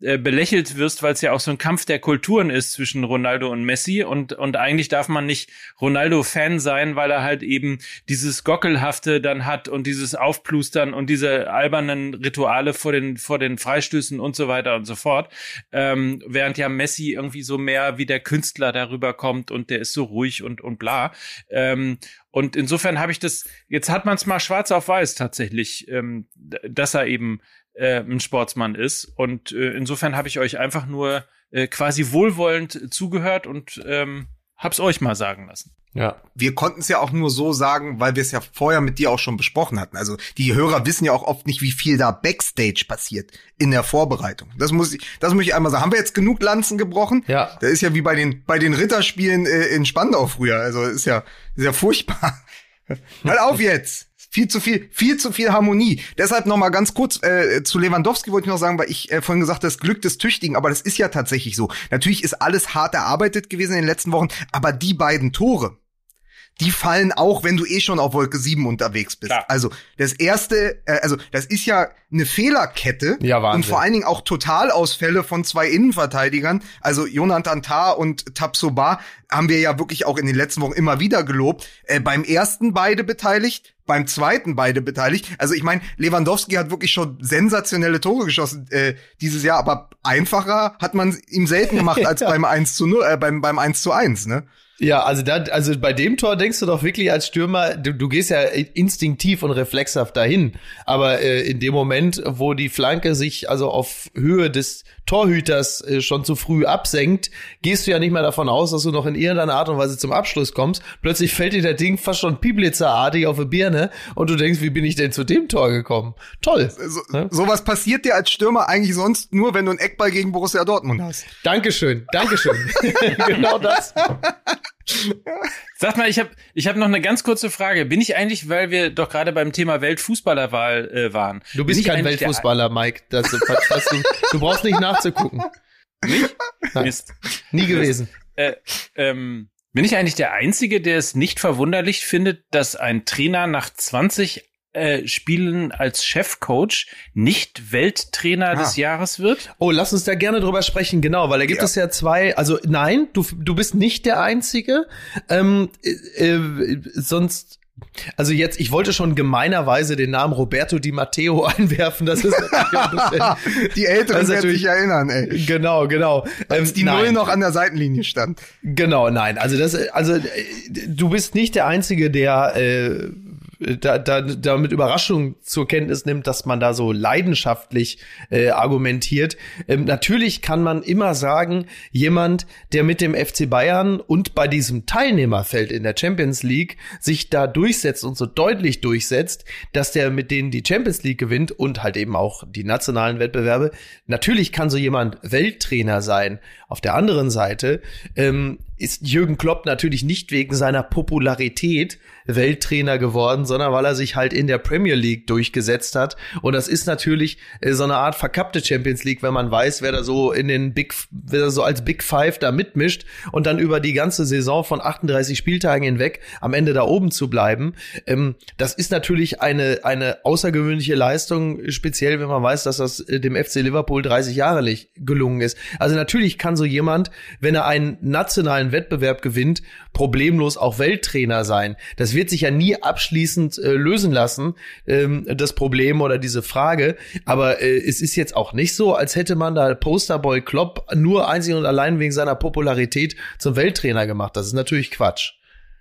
äh, belächelt wirst, weil es ja auch so ein Kampf der Kulturen ist zwischen Ronaldo und Messi und und eigentlich darf man nicht Ronaldo Fan sein, weil er halt eben dieses gockelhafte dann hat und dieses Aufplustern und diese albernen Rituale vor den vor den Freistößen und so weiter und so fort, ähm, während ja Messi irgendwie so mehr wie der Künstler darüber kommt und der ist so ruhig und und bla. Ähm, und insofern habe ich das, jetzt hat man es mal schwarz auf weiß tatsächlich, ähm, dass er eben äh, ein Sportsmann ist. Und äh, insofern habe ich euch einfach nur äh, quasi wohlwollend zugehört und ähm, hab's euch mal sagen lassen. Ja. wir konnten es ja auch nur so sagen, weil wir es ja vorher mit dir auch schon besprochen hatten. Also die Hörer wissen ja auch oft nicht, wie viel da Backstage passiert in der Vorbereitung. Das muss ich, das muss ich einmal sagen. Haben wir jetzt genug Lanzen gebrochen? Ja. Das ist ja wie bei den bei den Ritterspielen äh, in Spandau früher. Also ist ja ist ja furchtbar. Hört auf jetzt. Viel zu viel, viel zu viel Harmonie. Deshalb noch mal ganz kurz äh, zu Lewandowski wollte ich noch sagen, weil ich äh, vorhin gesagt das Glück des Tüchtigen, aber das ist ja tatsächlich so. Natürlich ist alles hart erarbeitet gewesen in den letzten Wochen, aber die beiden Tore, die fallen auch, wenn du eh schon auf Wolke 7 unterwegs bist. Klar. Also das erste, äh, also das ist ja eine Fehlerkette Ja, Wahnsinn. und vor allen Dingen auch Totalausfälle von zwei Innenverteidigern, also Jonathan Tah und Tabsoba, haben wir ja wirklich auch in den letzten Wochen immer wieder gelobt. Äh, beim ersten beide beteiligt, beim zweiten beide beteiligt. Also ich meine, Lewandowski hat wirklich schon sensationelle Tore geschossen äh, dieses Jahr, aber einfacher hat man ihm selten gemacht als Ja. beim 1 zu 0, äh, beim, beim 1 zu 1, ne? Ja, also da, also bei dem Tor denkst du doch wirklich als Stürmer, du, du gehst ja instinktiv und reflexhaft dahin. Aber äh, in dem Moment, wo die Flanke sich also auf Höhe des Torhüters äh, schon zu früh absenkt, gehst du ja nicht mehr davon aus, dass du noch in irgendeiner Art und Weise zum Abschluss kommst. Plötzlich fällt dir der Ding fast schon Piblitzer-artig auf die Birne und du denkst, wie bin ich denn zu dem Tor gekommen? Toll. So, ja? Sowas passiert dir als Stürmer eigentlich sonst nur, wenn du einen Eckball gegen Borussia Dortmund hast. Dankeschön, Dankeschön. genau das. Sag mal, ich habe ich hab noch eine ganz kurze Frage. Bin ich eigentlich, weil wir doch gerade beim Thema Weltfußballerwahl äh, waren. Du bist kein Weltfußballer, Mike. Das, das, du, du brauchst nicht nachzugucken. Nicht? Mist. Nie gewesen. Äh, ähm, bin ich eigentlich der Einzige, der es nicht verwunderlich findet, dass ein Trainer nach 20 äh, Spielen als Chefcoach nicht Welttrainer ah. des Jahres wird? Oh, lass uns da gerne drüber sprechen, genau, weil da gibt ja. es ja zwei, also nein, du, du bist nicht der Einzige, ähm, äh, äh, sonst also jetzt, ich wollte schon gemeinerweise den Namen Roberto Di Matteo einwerfen. Das ist natürlich Die Älteren werden sich erinnern, ey. Genau, genau. Als ähm, die nein. Null noch an der Seitenlinie stand. Genau, nein. Also das, also du bist nicht der Einzige, der äh, da, da, da mit Überraschung zur Kenntnis nimmt, dass man da so leidenschaftlich äh, argumentiert. Ähm, natürlich kann man immer sagen, jemand, der mit dem FC Bayern und bei diesem Teilnehmerfeld in der Champions League sich da durchsetzt und so deutlich durchsetzt, dass der mit denen die Champions League gewinnt und halt eben auch die nationalen Wettbewerbe. Natürlich kann so jemand Welttrainer sein. Auf der anderen Seite ähm, ist Jürgen Klopp natürlich nicht wegen seiner Popularität Welttrainer geworden, sondern weil er sich halt in der Premier League durchgesetzt hat. Und das ist natürlich äh, so eine Art verkappte Champions League, wenn man weiß, wer da so in den Big, wer da so als Big Five da mitmischt und dann über die ganze Saison von 38 Spieltagen hinweg am Ende da oben zu bleiben. Ähm, das ist natürlich eine, eine außergewöhnliche Leistung, speziell wenn man weiß, dass das äh, dem FC Liverpool 30 Jahre nicht gelungen ist. Also natürlich kann so jemand, wenn er einen nationalen Wettbewerb gewinnt, problemlos auch Welttrainer sein. Das wird sich ja nie abschließend äh, lösen lassen, ähm, das Problem oder diese Frage. Aber äh, es ist jetzt auch nicht so, als hätte man da Posterboy Klopp nur einzig und allein wegen seiner Popularität zum Welttrainer gemacht. Das ist natürlich Quatsch.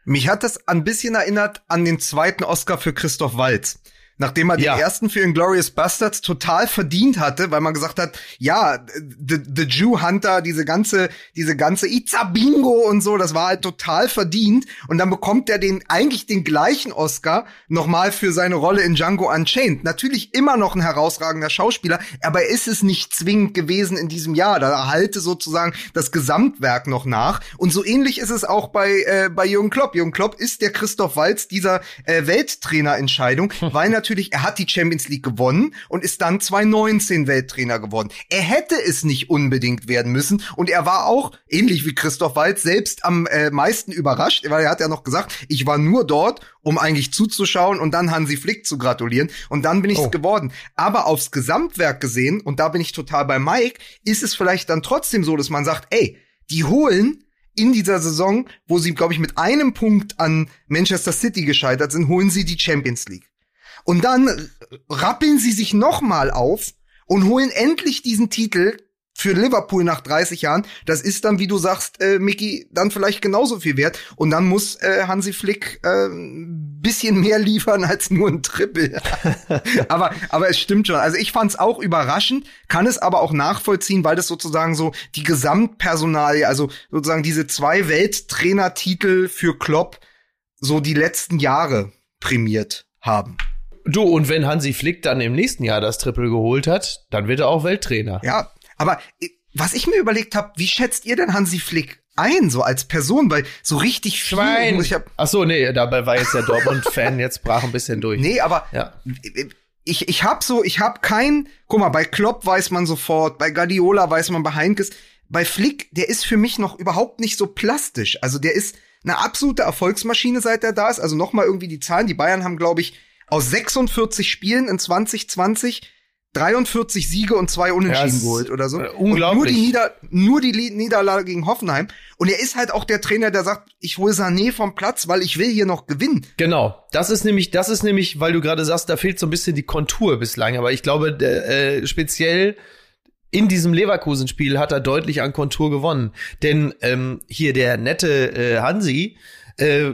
Mich hat das ein bisschen erinnert an den zweiten Oscar für Christoph Walz. Nachdem er ja. den ersten für Inglourious Bastards total verdient hatte, weil man gesagt hat, ja, the, the Jew Hunter, diese ganze, diese ganze Itza Bingo und so, das war halt total verdient. Und dann bekommt er den, eigentlich den gleichen Oscar nochmal für seine Rolle in Django Unchained. Natürlich immer noch ein herausragender Schauspieler, aber ist es nicht zwingend gewesen in diesem Jahr. Da erhalte sozusagen das Gesamtwerk noch nach. Und so ähnlich ist es auch bei, äh, bei Jürgen Klopp. Jürgen Klopp ist der Christoph Walz dieser äh, Welttrainerentscheidung, weil natürlich, er hat die Champions League gewonnen und ist dann 2019 Welttrainer geworden. Er hätte es nicht unbedingt werden müssen und er war auch, ähnlich wie Christoph Walz, selbst am äh, meisten überrascht, weil er hat ja noch gesagt, ich war nur dort, um eigentlich zuzuschauen und dann Hansi Flick zu gratulieren und dann bin ich es oh. geworden. Aber aufs Gesamtwerk gesehen, und da bin ich total bei Mike, ist es vielleicht dann trotzdem so, dass man sagt, ey, die holen in dieser Saison, wo sie, glaube ich, mit einem Punkt an Manchester City gescheitert sind, holen sie die Champions League. Und dann rappeln sie sich nochmal auf und holen endlich diesen Titel für Liverpool nach 30 Jahren. Das ist dann, wie du sagst, äh, Mickey, dann vielleicht genauso viel wert. Und dann muss äh, Hansi Flick äh, ein bisschen mehr liefern als nur ein Triple. aber, aber es stimmt schon. Also ich fand es auch überraschend, kann es aber auch nachvollziehen, weil das sozusagen so die Gesamtpersonalie, also sozusagen diese zwei Welttrainertitel für Klopp so die letzten Jahre prämiert haben. Du, und wenn Hansi Flick dann im nächsten Jahr das Triple geholt hat, dann wird er auch Welttrainer. Ja, aber äh, was ich mir überlegt habe, wie schätzt ihr denn Hansi Flick ein, so als Person, weil so richtig viel. Schwein. Ich hab, Ach so, nee, dabei war jetzt der Dortmund-Fan, jetzt brach ein bisschen durch. Nee, aber ja. ich, ich hab so, ich hab kein, guck mal, bei Klopp weiß man sofort, bei Guardiola weiß man, bei Heinkes, bei Flick, der ist für mich noch überhaupt nicht so plastisch. Also der ist eine absolute Erfolgsmaschine, seit er da ist. Also nochmal irgendwie die Zahlen, die Bayern haben, glaube ich, aus 46 Spielen in 2020 43 Siege und zwei Unentschieden ja, geholt oder so. Äh, unglaublich. nur die, Nieder nur die Niederlage gegen Hoffenheim. Und er ist halt auch der Trainer, der sagt, ich hole Sané vom Platz, weil ich will hier noch gewinnen. Genau. Das ist nämlich, das ist nämlich, weil du gerade sagst, da fehlt so ein bisschen die Kontur bislang. Aber ich glaube, äh, speziell in diesem Leverkusen-Spiel hat er deutlich an Kontur gewonnen. Denn ähm, hier der nette äh, Hansi äh,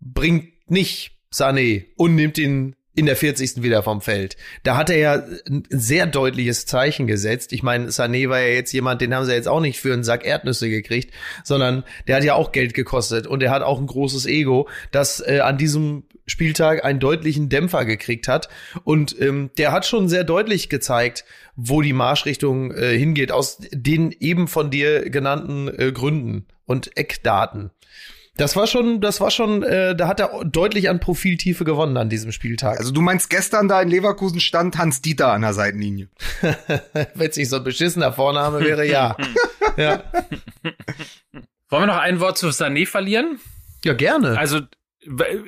bringt nicht Sané und nimmt ihn in der 40. wieder vom Feld. Da hat er ja ein sehr deutliches Zeichen gesetzt. Ich meine, Sané war ja jetzt jemand, den haben sie jetzt auch nicht für einen Sack Erdnüsse gekriegt, sondern der hat ja auch Geld gekostet und er hat auch ein großes Ego, das äh, an diesem Spieltag einen deutlichen Dämpfer gekriegt hat. Und ähm, der hat schon sehr deutlich gezeigt, wo die Marschrichtung äh, hingeht, aus den eben von dir genannten äh, Gründen und Eckdaten. Das war schon, das war schon, äh, da hat er deutlich an Profiltiefe gewonnen an diesem Spieltag. Also du meinst gestern da in Leverkusen stand Hans Dieter an der Seitenlinie. Wenn es nicht so ein beschissener Vorname wäre, ja. ja. Wollen wir noch ein Wort zu Sané verlieren? Ja, gerne. Also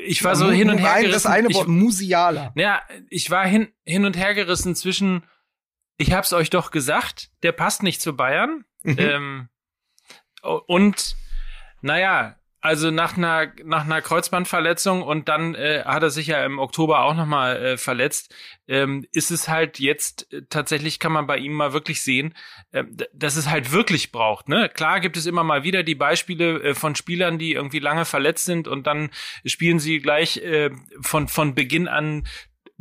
ich war so hin und her gerissen. Das eine Wort, ich, Musiala. Ja, ich war hin, hin und her gerissen zwischen, ich hab's euch doch gesagt, der passt nicht zu Bayern. Mhm. Ähm, und naja, also nach einer nach einer Kreuzbandverletzung und dann äh, hat er sich ja im Oktober auch noch mal äh, verletzt, ähm, ist es halt jetzt äh, tatsächlich kann man bei ihm mal wirklich sehen, äh, dass es halt wirklich braucht. Ne, klar gibt es immer mal wieder die Beispiele äh, von Spielern, die irgendwie lange verletzt sind und dann spielen sie gleich äh, von von Beginn an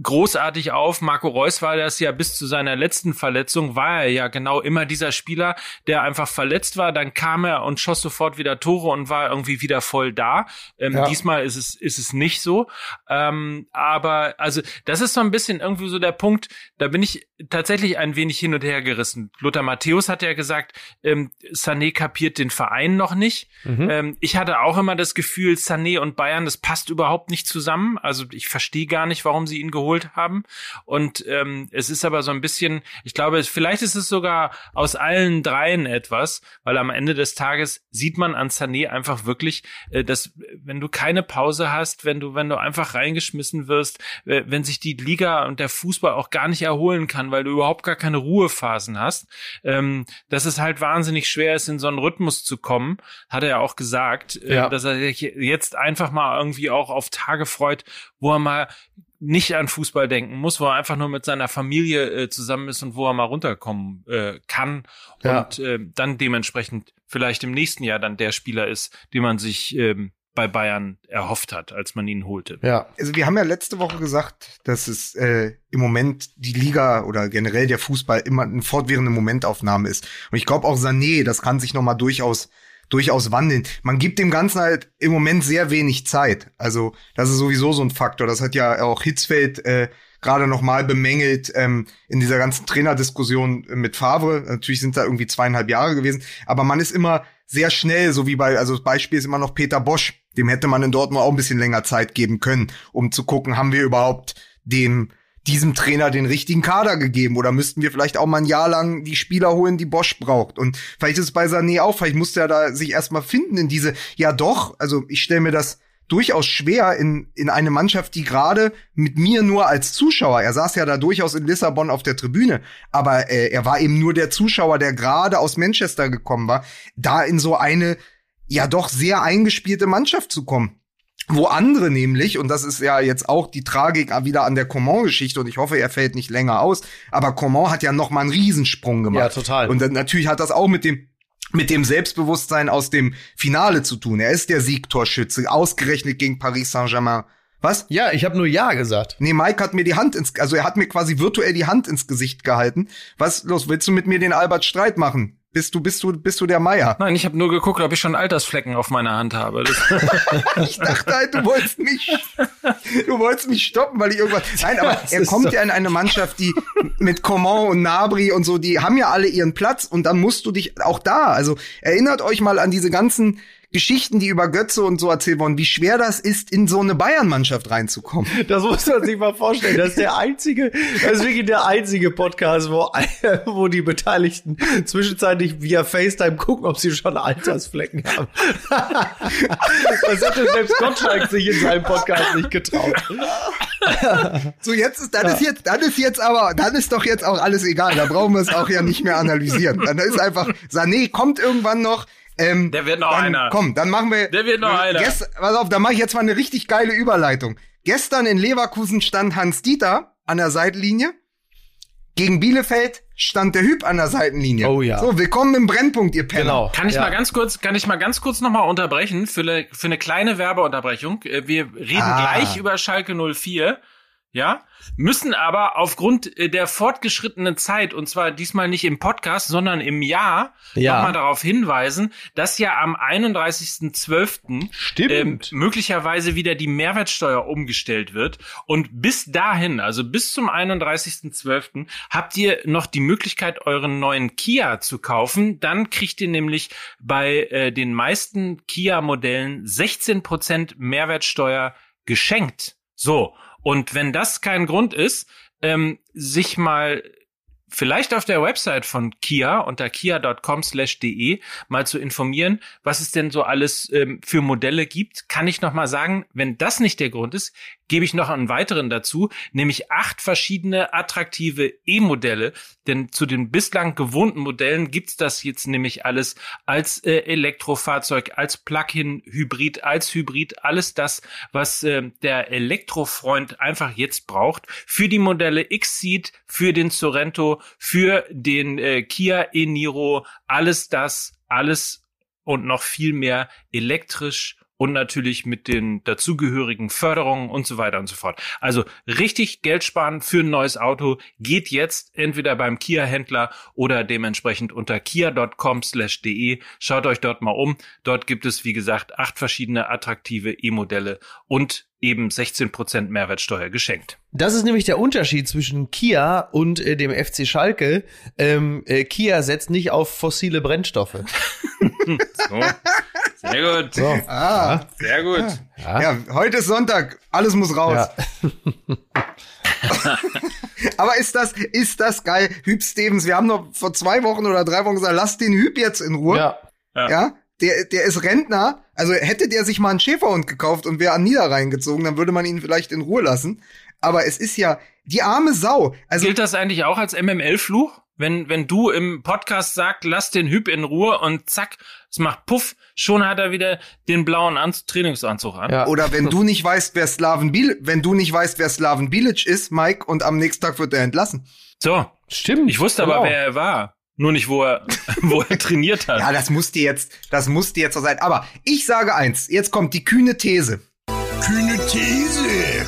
großartig auf. Marco Reus war das ja bis zu seiner letzten Verletzung, war er ja genau immer dieser Spieler, der einfach verletzt war. Dann kam er und schoss sofort wieder Tore und war irgendwie wieder voll da. Ähm, ja. Diesmal ist es, ist es nicht so. Ähm, aber also das ist so ein bisschen irgendwie so der Punkt, da bin ich tatsächlich ein wenig hin und her gerissen. Lothar Matthäus hat ja gesagt, ähm, Sané kapiert den Verein noch nicht. Mhm. Ähm, ich hatte auch immer das Gefühl, Sané und Bayern, das passt überhaupt nicht zusammen. Also ich verstehe gar nicht, warum sie ihn geholt geholt haben. Und ähm, es ist aber so ein bisschen, ich glaube, vielleicht ist es sogar aus allen dreien etwas, weil am Ende des Tages sieht man an Sané einfach wirklich, äh, dass wenn du keine Pause hast, wenn du, wenn du einfach reingeschmissen wirst, äh, wenn sich die Liga und der Fußball auch gar nicht erholen kann, weil du überhaupt gar keine Ruhephasen hast, ähm, dass es halt wahnsinnig schwer ist, in so einen Rhythmus zu kommen, hat er ja auch gesagt, äh, ja. dass er sich jetzt einfach mal irgendwie auch auf Tage freut, wo er mal nicht an Fußball denken muss, wo er einfach nur mit seiner Familie äh, zusammen ist und wo er mal runterkommen äh, kann ja. und äh, dann dementsprechend vielleicht im nächsten Jahr dann der Spieler ist, den man sich ähm, bei Bayern erhofft hat, als man ihn holte. Ja, also wir haben ja letzte Woche gesagt, dass es äh, im Moment die Liga oder generell der Fußball immer eine fortwährende Momentaufnahme ist. Und ich glaube auch Sané, das kann sich noch mal durchaus durchaus wandeln. Man gibt dem Ganzen halt im Moment sehr wenig Zeit. Also das ist sowieso so ein Faktor. Das hat ja auch Hitzfeld äh, gerade noch mal bemängelt ähm, in dieser ganzen Trainerdiskussion mit Favre. Natürlich sind da irgendwie zweieinhalb Jahre gewesen, aber man ist immer sehr schnell, so wie bei, also das Beispiel ist immer noch Peter Bosch. Dem hätte man in Dortmund auch ein bisschen länger Zeit geben können, um zu gucken, haben wir überhaupt dem diesem Trainer den richtigen Kader gegeben oder müssten wir vielleicht auch mal ein Jahr lang die Spieler holen, die Bosch braucht und vielleicht ist es bei Sané auch, vielleicht musste er da sich erstmal finden in diese, ja doch, also ich stelle mir das durchaus schwer in, in eine Mannschaft, die gerade mit mir nur als Zuschauer, er saß ja da durchaus in Lissabon auf der Tribüne, aber äh, er war eben nur der Zuschauer, der gerade aus Manchester gekommen war, da in so eine ja doch sehr eingespielte Mannschaft zu kommen. Wo andere nämlich, und das ist ja jetzt auch die Tragik wieder an der Coman-Geschichte, und ich hoffe, er fällt nicht länger aus, aber Coman hat ja noch mal einen Riesensprung gemacht. Ja, total. Und dann, natürlich hat das auch mit dem mit dem Selbstbewusstsein aus dem Finale zu tun. Er ist der Siegtorschütze, ausgerechnet gegen Paris Saint-Germain. Was? Ja, ich habe nur Ja gesagt. Nee, Mike hat mir die Hand ins, also er hat mir quasi virtuell die Hand ins Gesicht gehalten. Was los, willst du mit mir den Albert Streit machen? Bist du, bist du, bist du der Meier? Nein, ich habe nur geguckt, ob ich schon Altersflecken auf meiner Hand habe. ich dachte halt, du wolltest mich, du wolltest mich stoppen, weil ich irgendwas. Nein, aber er kommt so. ja in eine Mannschaft, die mit Coman und Nabri und so, die haben ja alle ihren Platz und dann musst du dich auch da. Also erinnert euch mal an diese ganzen Geschichten, die über Götze und so erzählt wurden, wie schwer das ist, in so eine Bayern-Mannschaft reinzukommen. Das muss man sich mal vorstellen. Das ist der einzige, das ist wirklich der einzige Podcast, wo, wo die Beteiligten zwischenzeitlich via FaceTime gucken, ob sie schon Altersflecken haben. Das hätte selbst Gottschalk sich in seinem Podcast nicht getraut. So, jetzt ist, dann ist jetzt, dann ist jetzt aber, dann ist doch jetzt auch alles egal. Da brauchen wir es auch ja nicht mehr analysieren. Dann ist einfach, Sané kommt irgendwann noch, ähm, der wird noch dann, einer. Komm, dann machen wir. Der wird noch einer. Gest, pass auf, da mache ich jetzt mal eine richtig geile Überleitung. Gestern in Leverkusen stand Hans Dieter an der Seitenlinie. Gegen Bielefeld stand der Hüb an der Seitenlinie. Oh ja. So, willkommen im Brennpunkt, ihr Penner. Genau. Kann ich Ja. mal ganz kurz, kann ich mal ganz kurz nochmal unterbrechen für eine, für eine kleine Werbeunterbrechung? Äh, Wir reden Ah. gleich über Schalke 04. Ja, müssen aber aufgrund äh, der fortgeschrittenen Zeit, und zwar diesmal nicht im Podcast, sondern im Jahr, Ja. nochmal darauf hinweisen, dass ja am 31.12. Stimmt. Ähm, möglicherweise wieder die Mehrwertsteuer umgestellt wird. Und bis dahin, also bis zum 31.12., habt ihr noch die Möglichkeit, euren neuen Kia zu kaufen. Dann kriegt ihr nämlich bei äh, den meisten Kia-Modellen 16% Mehrwertsteuer geschenkt. So. Und wenn das kein Grund ist, ähm, sich mal vielleicht auf der Website von Kia unter kia.com/de mal zu informieren, was es denn so alles ähm, für Modelle gibt, kann ich noch mal sagen, wenn das nicht der Grund ist, gebe ich noch einen weiteren dazu, nämlich acht verschiedene attraktive E-Modelle, denn zu den bislang gewohnten Modellen gibt's das jetzt nämlich alles als äh, Elektrofahrzeug, als Plug-in-Hybrid, als Hybrid, alles das, was äh, der Elektrofreund einfach jetzt braucht, für die Modelle X-Seed, für den Sorento, für den äh, Kia e-Niro, alles das, alles und noch viel mehr elektrisch und natürlich mit den dazugehörigen Förderungen und so weiter und so fort. Also richtig Geld sparen für ein neues Auto geht jetzt entweder beim Kia-Händler oder dementsprechend unter kia.com/de. Schaut euch dort mal um. Dort gibt es, wie gesagt, acht verschiedene attraktive E-Modelle und eben 16% Mehrwertsteuer geschenkt. Das ist nämlich der Unterschied zwischen Kia und äh, dem FC Schalke. Ähm, äh, Kia setzt nicht auf fossile Brennstoffe. So. Sehr gut. So. Ah, Sehr gut. Ja. ja, heute ist Sonntag, alles muss raus. Ja. Aber ist das, ist das geil? Hüb Stevens, wir haben noch vor zwei Wochen oder drei Wochen gesagt, lass den Hüb jetzt in Ruhe. ja. Ja, der, der ist Rentner. Also hätte der sich mal einen Schäferhund gekauft und wäre an Niederrhein gezogen, dann würde man ihn vielleicht in Ruhe lassen. Aber es ist ja die arme Sau. Also Gilt das eigentlich auch als MML-Fluch? Wenn, wenn du im Podcast sagst, lass den Hüb in Ruhe und zack, es macht Puff, schon hat er wieder den blauen Anz Trainingsanzug an. Ja. oder wenn du nicht weißt, wer Slaven Bil wenn du nicht weißt, wer Slaven Bilic ist, Mike, und am nächsten Tag wird er entlassen. So, Stimmt. ich wusste genau. aber, wer er war. Nur nicht, wo er, wo er trainiert hat. Ja, das musste jetzt, das musste jetzt so sein. Aber ich sage eins, jetzt kommt die kühne These. Kühne These,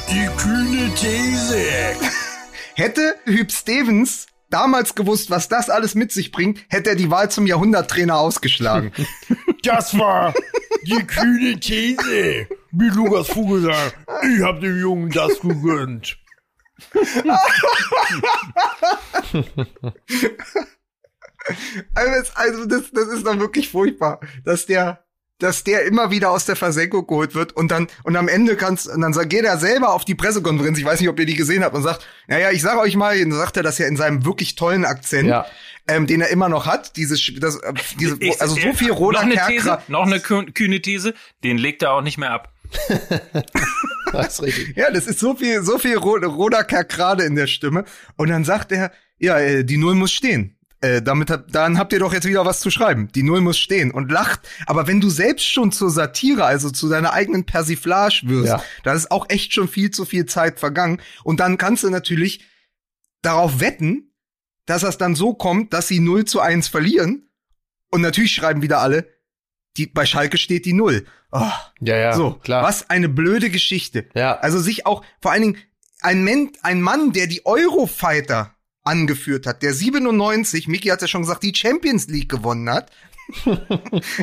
die kühne These. Hätte Hüb Stevens damals gewusst, was das alles mit sich bringt, hätte er die Wahl zum Jahrhunderttrainer ausgeschlagen. Das war die kühne These. Wie Lukas Vogel sagt, ich hab dem Jungen das gegönnt. Also, das, also das, das ist doch wirklich furchtbar, dass der, dass der immer wieder aus der Versenkung geholt wird und dann und am Ende kannst und dann geht er selber auf die Pressekonferenz. Ich weiß nicht, ob ihr die gesehen habt und sagt, naja, ich sage euch mal, dann sagt er das ja in seinem wirklich tollen Akzent, Ja. ähm, den er immer noch hat. Dieses, das, äh, diese, Ich- also so viel roter noch eine. These, noch eine kü- kühne These, den legt er auch nicht mehr ab. Das ist richtig. Ja, das ist so viel, so viel ro roter gerade in der Stimme. Und dann sagt er, ja, äh, die Null muss stehen. Äh, damit hab, dann habt ihr doch jetzt wieder was zu schreiben. Die Null muss stehen und lacht. Aber wenn du selbst schon zur Satire, also zu deiner eigenen Persiflage wirst, Ja. da ist auch echt schon viel zu viel Zeit vergangen. Und dann kannst du natürlich darauf wetten, dass das dann so kommt, dass sie 0 zu 1 verlieren. Und natürlich schreiben wieder alle, die, bei Schalke steht die Null. Oh, Ja, ja. so, klar. was eine blöde Geschichte. Ja. Also sich auch, vor allen Dingen, ein, Men ein Mann, der die Eurofighter angeführt hat, der 97, Miki hat ja schon gesagt, die Champions League gewonnen hat,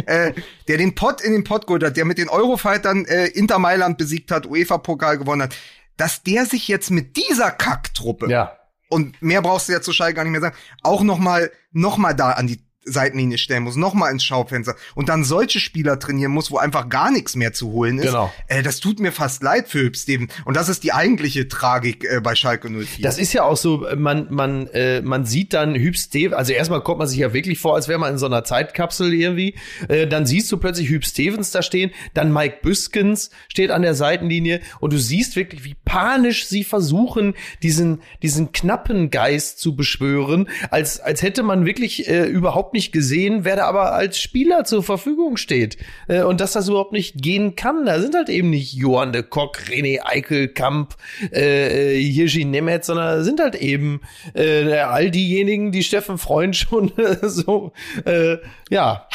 äh, der den Pott in den Pott geholt hat, der mit den Eurofightern äh, Inter Mailand besiegt hat, UEFA-Pokal gewonnen hat, dass der sich jetzt mit dieser Kacktruppe Ja. und mehr brauchst du ja zu Schalke gar nicht mehr sagen, auch noch mal, noch mal da an die Seitenlinie stellen muss, noch mal ins Schaufenster und dann solche Spieler trainieren muss, wo einfach gar nichts mehr zu holen ist. Genau. Äh, das tut mir fast leid für Hüb Steven. Und das ist die eigentliche Tragik äh, bei Schalke 04. Das ist ja auch so, man, man, äh, man sieht dann Hüb Stevens, also erstmal kommt man sich ja wirklich vor, als wäre man in so einer Zeitkapsel irgendwie. Äh, dann siehst du plötzlich Hüb Stevens da stehen, dann Mike Büskens steht an der Seitenlinie und du siehst wirklich, wie panisch sie versuchen, diesen, diesen knappen Geist zu beschwören, als, als hätte man wirklich äh, überhaupt nicht nicht gesehen, wer da aber als Spieler zur Verfügung steht. Äh, und dass das überhaupt nicht gehen kann. Da sind halt eben nicht Johann de Kock, René Eichelkamp, äh, äh Jiří Nemeth, sondern sind halt eben äh, all diejenigen, die Steffen Freund schon so, äh, ja,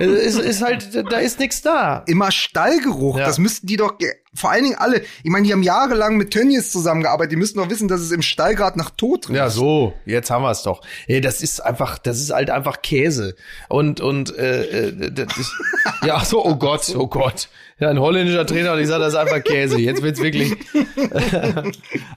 es ist halt, da ist nichts da. Immer Stallgeruch. Ja. Das müssten die doch, vor allen Dingen alle. Ich meine, die haben jahrelang mit Tönnies zusammengearbeitet. Die müssten doch wissen, dass es im Stall gerade nach Tod riecht. Ja, so. Jetzt haben wir es doch. Ey, das ist einfach, das ist halt einfach Käse. Und, und, äh, äh das ist, ja, so, oh Gott, oh Gott. Ja, ein holländischer Trainer und ich sage, das ist einfach Käse. Jetzt wird's wirklich.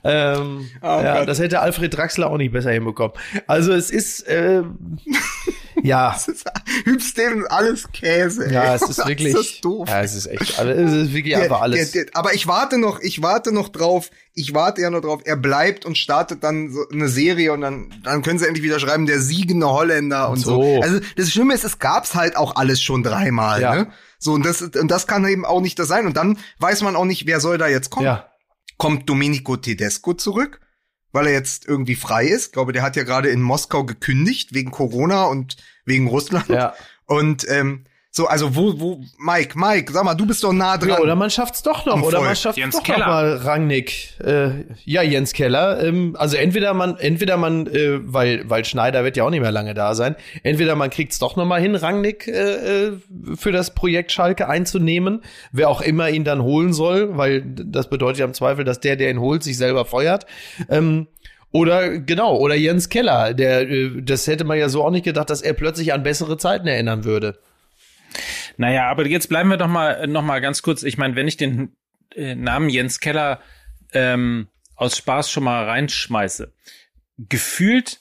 ähm, oh ja, das hätte Alfred Draxler auch nicht besser hinbekommen. Also es ist, äh, ja. Hübsch alles Käse. Ja, es ist wirklich. Das ist doof. Ja, es ist echt, es ist wirklich der, einfach alles. Der, der, aber ich warte noch, ich warte noch drauf. Ich warte ja noch drauf. Er bleibt und startet dann so eine Serie und dann, dann können sie endlich wieder schreiben, der siegende Holländer und so. so. Also das Schlimme ist, es gab's halt auch alles schon dreimal. Ja. Ne? So, und das, und das kann eben auch nicht das sein. Und dann weiß man auch nicht, wer soll da jetzt kommen. Ja. Kommt Domenico Tedesco zurück, weil er jetzt irgendwie frei ist. Ich glaube, der hat ja gerade in Moskau gekündigt wegen Corona und wegen Russland. Ja. Und ähm, so, also wo, wo, Mike, Mike, sag mal, du bist doch nah dran. Ja, oder man schafft's doch noch, oder man schafft Jens doch Keller. noch mal Rangnick. Äh, ja, Jens Keller. Ähm, also entweder man, entweder man, äh, weil, weil Schneider wird ja auch nicht mehr lange da sein, entweder man kriegt's doch noch mal hin, Rangnick äh, äh, für das Projekt Schalke einzunehmen, wer auch immer ihn dann holen soll, weil das bedeutet ja im Zweifel, dass der, der ihn holt, sich selber feuert. Ähm, oder genau, oder Jens Keller, der, äh, das hätte man ja so auch nicht gedacht, dass er plötzlich an bessere Zeiten erinnern würde. Naja, aber jetzt bleiben wir doch mal, noch mal ganz kurz. Ich meine, wenn ich den äh, Namen Jens Keller ähm, aus Spaß schon mal reinschmeiße, gefühlt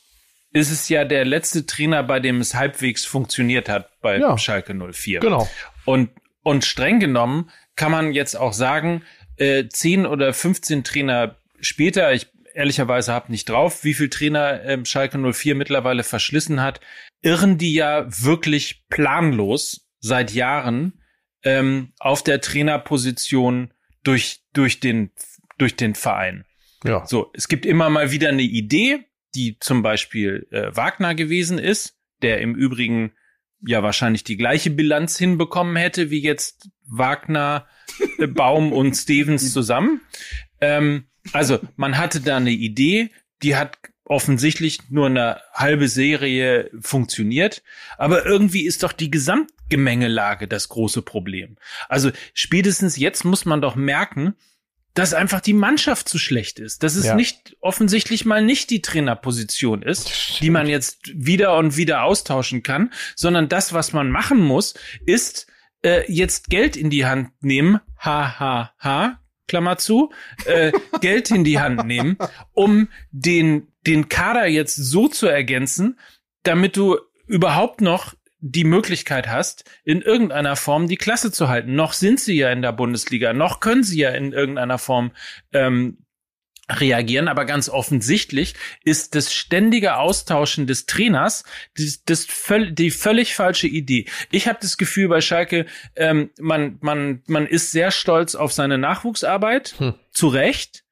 ist es ja der letzte Trainer, bei dem es halbwegs funktioniert hat bei ja, Schalke 04. Genau. Und, und streng genommen kann man jetzt auch sagen, äh, 10 oder 15 Trainer später, ich ehrlicherweise habe nicht drauf, wie viel Trainer ähm, Schalke 04 mittlerweile verschlissen hat, irren die ja wirklich planlos seit Jahren ähm, auf der Trainerposition durch, durch, den, durch den Verein. Ja. So, es gibt immer mal wieder eine Idee, die zum Beispiel äh, Wagner gewesen ist, der im Übrigen ja wahrscheinlich die gleiche Bilanz hinbekommen hätte wie jetzt Wagner, äh, Baum und Stevens zusammen. Ähm, also man hatte da eine Idee, die hat offensichtlich nur eine halbe Serie funktioniert, aber irgendwie ist doch die Gesamtgemengelage das große Problem. Also spätestens jetzt muss man doch merken, dass einfach die Mannschaft zu schlecht ist, dass es ja. nicht offensichtlich mal nicht die Trainerposition ist, die man jetzt wieder und wieder austauschen kann, sondern das, was man machen muss, ist äh, jetzt Geld in die Hand nehmen, ha ha ha, Klammer zu, äh, Geld in die Hand nehmen, um den, den Kader jetzt so zu ergänzen, damit du überhaupt noch die Möglichkeit hast, in irgendeiner Form die Klasse zu halten. Noch sind sie ja in der Bundesliga, noch können sie ja in irgendeiner Form ähm, reagieren, aber ganz offensichtlich ist das ständige Austauschen des Trainers das, das völ die völlig falsche Idee. Ich habe das Gefühl bei Schalke, ähm, man, man, man ist sehr stolz auf seine Nachwuchsarbeit, hm. zu Recht,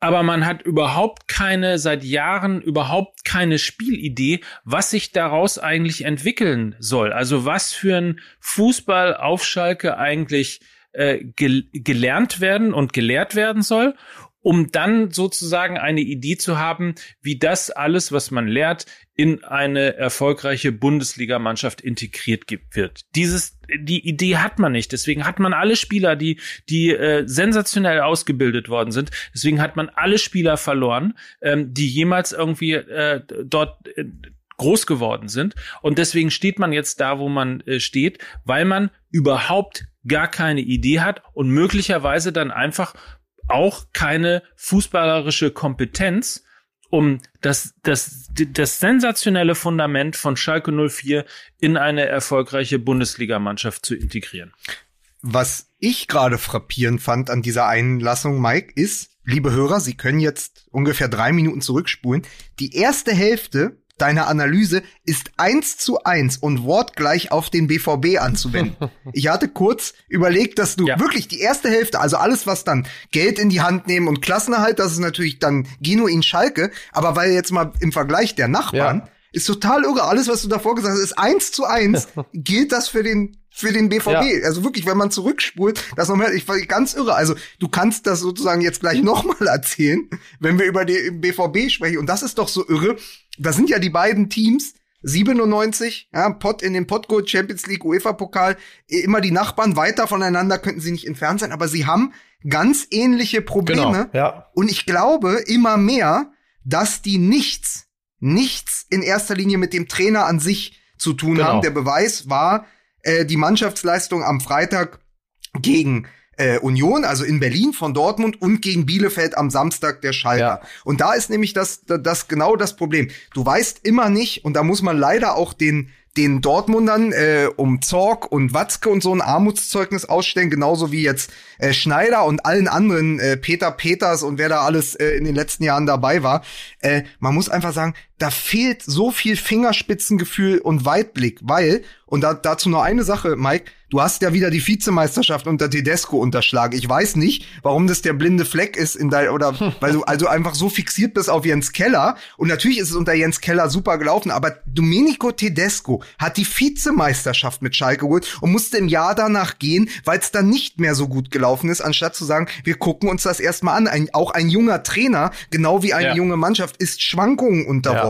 aber man hat überhaupt keine, seit Jahren überhaupt keine Spielidee, was sich daraus eigentlich entwickeln soll. Also was für ein Fußball auf Schalke eigentlich äh, gel gelernt werden und gelehrt werden soll um dann sozusagen eine Idee zu haben, wie das alles, was man lehrt, in eine erfolgreiche Bundesligamannschaft integriert wird. Dieses, die Idee hat man nicht. Deswegen hat man alle Spieler, die, die äh, sensationell ausgebildet worden sind. Deswegen hat man alle Spieler verloren, ähm, die jemals irgendwie äh, dort äh, groß geworden sind. Und deswegen steht man jetzt da, wo man äh, steht, weil man überhaupt gar keine Idee hat und möglicherweise dann einfach auch keine fußballerische Kompetenz, um das, das, das sensationelle Fundament von Schalke 04 in eine erfolgreiche Bundesligamannschaft zu integrieren. Was ich gerade frappierend fand an dieser Einlassung, Mike, ist, liebe Hörer, Sie können jetzt ungefähr drei Minuten zurückspulen. Die erste Hälfte deiner Analyse ist eins zu eins und wortgleich auf den BVB anzuwenden. ich hatte kurz überlegt, dass du ja. wirklich die erste Hälfte, also alles, was dann Geld in die Hand nehmen und Klassenerhalt, das ist natürlich dann genuin Schalke, aber weil jetzt mal im Vergleich der Nachbarn, ja. Ist total irre. Alles, was du davor gesagt hast, ist eins zu eins. gilt das für den für den BVB. Ja. Also wirklich, wenn man zurückspult, das nochmal, ich war ganz irre. Also du kannst das sozusagen jetzt gleich nochmal erzählen, wenn wir über den BVB sprechen. Und das ist doch so irre. Das sind ja die beiden Teams, 97, ja, Pot in dem Potgo Champions League UEFA Pokal, immer die Nachbarn weiter voneinander könnten sie nicht entfernt sein, aber sie haben ganz ähnliche Probleme. Genau, ja. Und ich glaube immer mehr, dass die nichts, nichts in erster Linie mit dem Trainer an sich zu tun genau. haben. Der Beweis war äh, die Mannschaftsleistung am Freitag gegen äh, Union, also in Berlin von Dortmund und gegen Bielefeld am Samstag der Schalker. Ja. Und da ist nämlich das, das, das genau das Problem. Du weißt immer nicht, und da muss man leider auch den den Dortmundern äh, um Zorg und Watzke und so ein Armutszeugnis ausstellen, genauso wie jetzt äh, Schneider und allen anderen, äh, Peter Peters und wer da alles äh, in den letzten Jahren dabei war. Äh, man muss einfach sagen, da fehlt so viel Fingerspitzengefühl und Weitblick, weil, und da, dazu nur eine Sache, Mike, du hast ja wieder die Vizemeisterschaft unter Tedesco unterschlagen. Ich weiß nicht, warum das der blinde Fleck ist in dein, oder weil du also einfach so fixiert bist auf Jens Keller. Und natürlich ist es unter Jens Keller super gelaufen, aber Domenico Tedesco hat die Vizemeisterschaft mit Schalke geholt und musste im Jahr danach gehen, weil es dann nicht mehr so gut gelaufen ist, anstatt zu sagen, wir gucken uns das erstmal an. Ein, auch ein junger Trainer, genau wie eine ja. junge Mannschaft, ist Schwankungen unterworfen. Ja.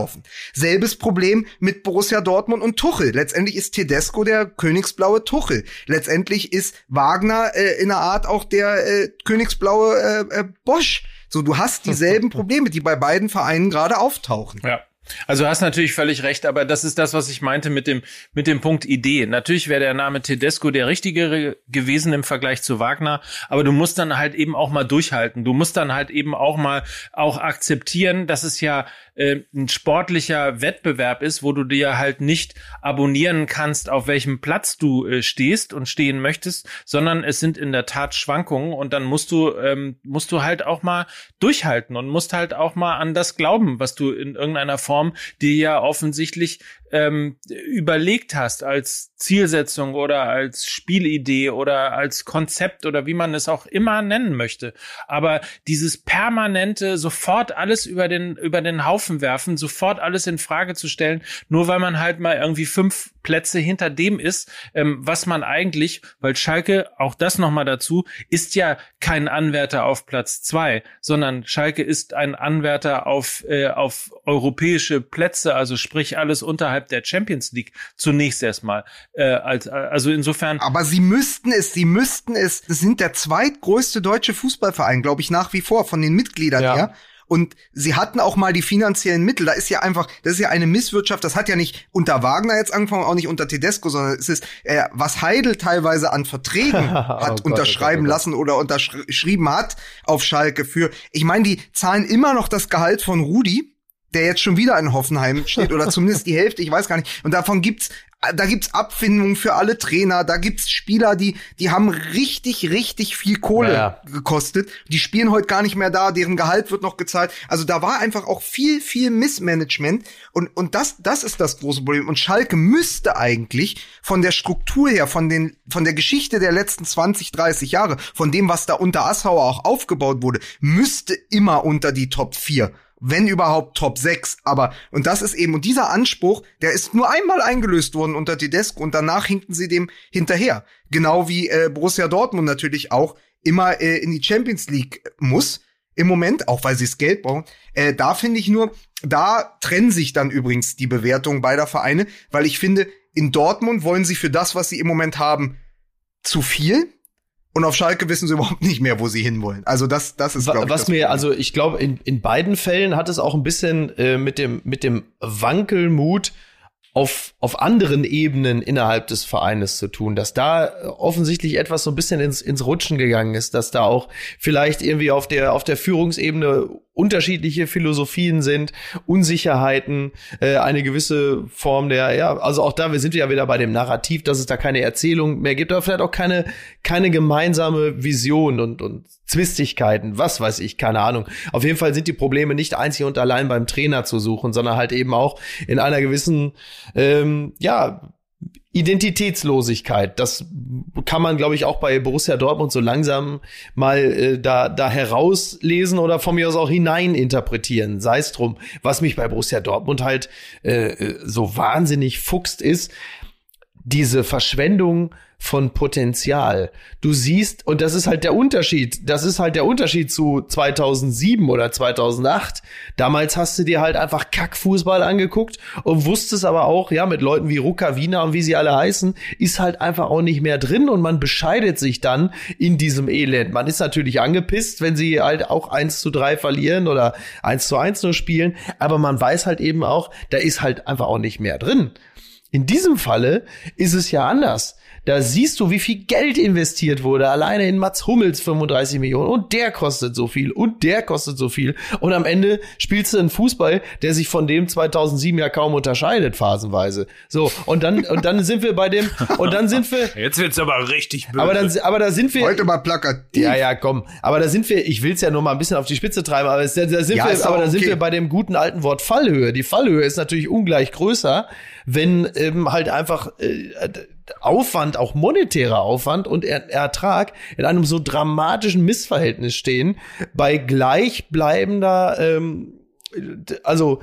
Selbes Problem mit Borussia Dortmund und Tuchel. Letztendlich ist Tedesco der königsblaue Tuchel. Letztendlich ist Wagner äh, in einer Art auch der äh, königsblaue äh, äh, Bosch. So, du hast dieselben Probleme, die bei beiden Vereinen gerade auftauchen. Ja. Also du hast natürlich völlig recht, aber das ist das, was ich meinte mit dem, mit dem Punkt Idee. Natürlich wäre der Name Tedesco der richtigere gewesen im Vergleich zu Wagner, aber du musst dann halt eben auch mal durchhalten. Du musst dann halt eben auch mal auch akzeptieren, dass es ja äh, ein sportlicher Wettbewerb ist, wo du dir halt nicht abonnieren kannst, auf welchem Platz du äh, stehst und stehen möchtest, sondern es sind in der Tat Schwankungen und dann musst du, ähm, musst du halt auch mal durchhalten und musst halt auch mal an das glauben, was du in irgendeiner Form dir ja offensichtlich ähm, überlegt hast als Zielsetzung oder als Spielidee oder als Konzept oder wie man es auch immer nennen möchte. Aber dieses permanente sofort alles über den über den Haufen werfen, sofort alles in Frage zu stellen, nur weil man halt mal irgendwie fünf Plätze hinter dem ist, ähm, was man eigentlich, weil Schalke, auch das nochmal dazu, ist ja kein Anwärter auf Platz zwei, sondern Schalke ist ein Anwärter auf, äh, auf europäische Plätze, also sprich alles unterhalb der Champions League zunächst erstmal. Äh, als, also insofern. Aber sie müssten es, sie müssten es, das sind der zweitgrößte deutsche Fußballverein, glaube ich, nach wie vor von den Mitgliedern ja. her. Und sie hatten auch mal die finanziellen Mittel. Da ist ja einfach, das ist ja eine Misswirtschaft. Das hat ja nicht unter Wagner jetzt angefangen, auch nicht unter Tedesco, sondern es ist, äh, was Heidel teilweise an Verträgen oh hat oh unterschreiben Gott, oh Gott, lassen oder unterschrieben hat auf Schalke für. Ich meine, die zahlen immer noch das Gehalt von Rudi der jetzt schon wieder in Hoffenheim steht oder zumindest die Hälfte, ich weiß gar nicht. Und davon gibt's da gibt's Abfindungen für alle Trainer, da gibt's Spieler, die die haben richtig richtig viel Kohle ja. gekostet. Die spielen heute gar nicht mehr da, deren Gehalt wird noch gezahlt. Also da war einfach auch viel viel Missmanagement und und das das ist das große Problem und Schalke müsste eigentlich von der Struktur her, von den von der Geschichte der letzten 20, 30 Jahre, von dem was da unter Assauer auch aufgebaut wurde, müsste immer unter die Top 4 wenn überhaupt Top 6. Aber, und das ist eben, und dieser Anspruch, der ist nur einmal eingelöst worden unter Tedesco und danach hinkten sie dem hinterher. Genau wie äh, Borussia Dortmund natürlich auch immer äh, in die Champions League muss. Im Moment, auch weil sie das Geld brauchen. Äh, da finde ich nur, da trennen sich dann übrigens die Bewertungen beider Vereine, weil ich finde, in Dortmund wollen sie für das, was sie im Moment haben, zu viel und auf Schalke wissen sie überhaupt nicht mehr, wo sie hinwollen. Also das, das ist glaube ich. Was mir, also ich glaube, in, in beiden Fällen hat es auch ein bisschen äh, mit dem mit dem Wankelmut auf, auf anderen Ebenen innerhalb des Vereines zu tun, dass da äh, offensichtlich etwas so ein bisschen ins, ins Rutschen gegangen ist, dass da auch vielleicht irgendwie auf der, auf der Führungsebene unterschiedliche Philosophien sind, Unsicherheiten, äh, eine gewisse Form der, ja, also auch da, wir sind ja wieder bei dem Narrativ, dass es da keine Erzählung mehr gibt, aber vielleicht auch keine, keine gemeinsame Vision und, und Zwistigkeiten, was weiß ich, keine Ahnung. Auf jeden Fall sind die Probleme nicht einzig und allein beim Trainer zu suchen, sondern halt eben auch in einer gewissen, ähm, ja, Identitätslosigkeit. Das kann man, glaube ich, auch bei Borussia Dortmund so langsam mal äh, da, da herauslesen oder von mir aus auch hineininterpretieren. Sei es drum. Was mich bei Borussia Dortmund halt äh, äh so wahnsinnig fuchst, ist diese Verschwendung von Potenzial. Du siehst, und das ist halt der Unterschied, das ist halt der Unterschied zu 2007 oder 2008. Damals hast du dir halt einfach Kackfußball angeguckt und wusstest aber auch, ja, mit Leuten wie Ruka Wiener und wie sie alle heißen, ist halt einfach auch nicht mehr drin und man bescheidet sich dann in diesem Elend. Man ist natürlich angepisst, wenn sie halt auch 1 zu 3 verlieren oder 1 zu 1 nur spielen, aber man weiß halt eben auch, da ist halt einfach auch nicht mehr drin. In diesem Falle ist es ja anders. Da siehst du, wie viel Geld investiert wurde. Alleine in Mats Hummels 35 Millionen. Und der kostet so viel. Und der kostet so viel. Und am Ende spielst du einen Fußball, der sich von dem 2007 ja kaum unterscheidet, phasenweise. So. Und dann, und dann sind wir bei dem, und dann sind wir. Jetzt wird's aber richtig böse. Aber dann, aber da sind wir. Heute mal plakativ. Ja, ja, komm. Aber da sind wir, ich will's ja nur mal ein bisschen auf die Spitze treiben, aber da, da sind Ja, wir, aber da sind wir bei dem guten alten Wort Fallhöhe. Die Fallhöhe ist natürlich ungleich größer, wenn ähm, halt einfach äh, Aufwand, auch monetärer Aufwand und er Ertrag in einem so dramatischen Missverhältnis stehen bei gleichbleibender, ähm, also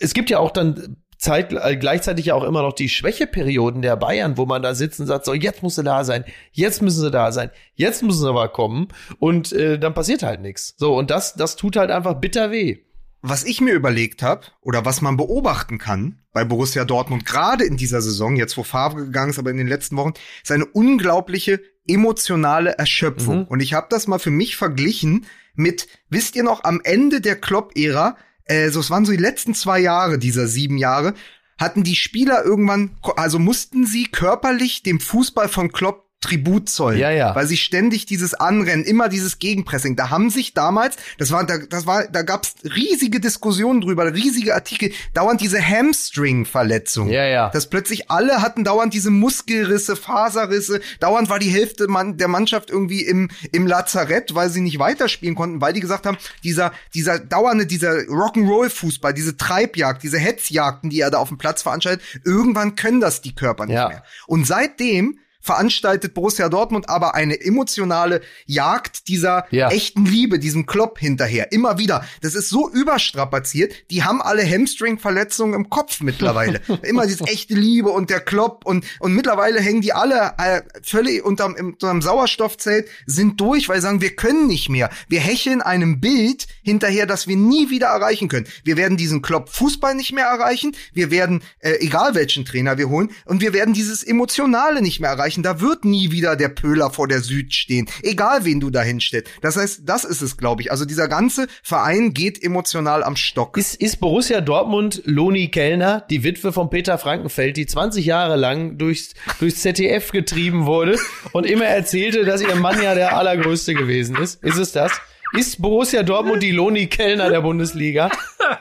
es gibt ja auch dann Zeit, äh, gleichzeitig ja auch immer noch die Schwächeperioden der Bayern, wo man da sitzt und sagt, so, jetzt muss sie da sein, jetzt müssen sie da sein, jetzt müssen sie aber kommen und äh, dann passiert halt nichts. So, und das, das tut halt einfach bitter weh. Was ich mir überlegt habe oder was man beobachten kann bei Borussia Dortmund gerade in dieser Saison, jetzt wo Favre gegangen ist, aber in den letzten Wochen, ist eine unglaubliche emotionale Erschöpfung. Mhm. Und ich habe das mal für mich verglichen mit, wisst ihr noch, am Ende der Klopp-Ära, äh, so es waren so die letzten zwei Jahre dieser sieben Jahre, hatten die Spieler irgendwann, also mussten sie körperlich dem Fußball von Klopp Tribut zollen. Ja, ja. Weil sie ständig dieses Anrennen, immer dieses Gegenpressing. Da haben sich damals, das war, da, das war, da gab's riesige Diskussionen drüber, riesige Artikel, dauernd diese Hamstring-Verletzung. Ja, ja. Dass plötzlich alle hatten dauernd diese Muskelrisse, Faserrisse, dauernd war die Hälfte man, der Mannschaft irgendwie im, im Lazarett, weil sie nicht weiterspielen konnten, weil die gesagt haben, dieser, dieser dauernde, dieser Rock'n'Roll-Fußball, diese Treibjagd, diese Hetzjagden, die er da auf dem Platz veranstaltet, irgendwann können das die Körper nicht Ja. mehr. Und seitdem veranstaltet Borussia Dortmund aber eine emotionale Jagd dieser Ja. echten Liebe, diesem Klopp hinterher. Immer wieder. Das ist so überstrapaziert. Die haben alle Hamstring-Verletzungen im Kopf mittlerweile. Immer diese echte Liebe und der Klopp und, und mittlerweile hängen die alle äh, völlig unterm, unterm Sauerstoffzelt, sind durch, weil sie sagen, wir können nicht mehr. Wir hecheln einem Bild hinterher, das wir nie wieder erreichen können. Wir werden diesen Klopp Fußball nicht mehr erreichen. Wir werden, äh, egal welchen Trainer wir holen, und wir werden dieses Emotionale nicht mehr erreichen. Da wird nie wieder der Pöhler vor der Süd stehen. Egal wen du da hinstellst. Das heißt, das ist es, glaube ich. Also dieser ganze Verein geht emotional am Stock. Ist, ist Borussia Dortmund Loni Kellner, die Witwe von Peter Frankenfeld, die 20 Jahre lang durchs, durchs ZDF getrieben wurde und immer erzählte, dass ihr Mann ja der Allergrößte gewesen ist? Ist es das? Ist Borussia Dortmund die Loni Kellner der Bundesliga?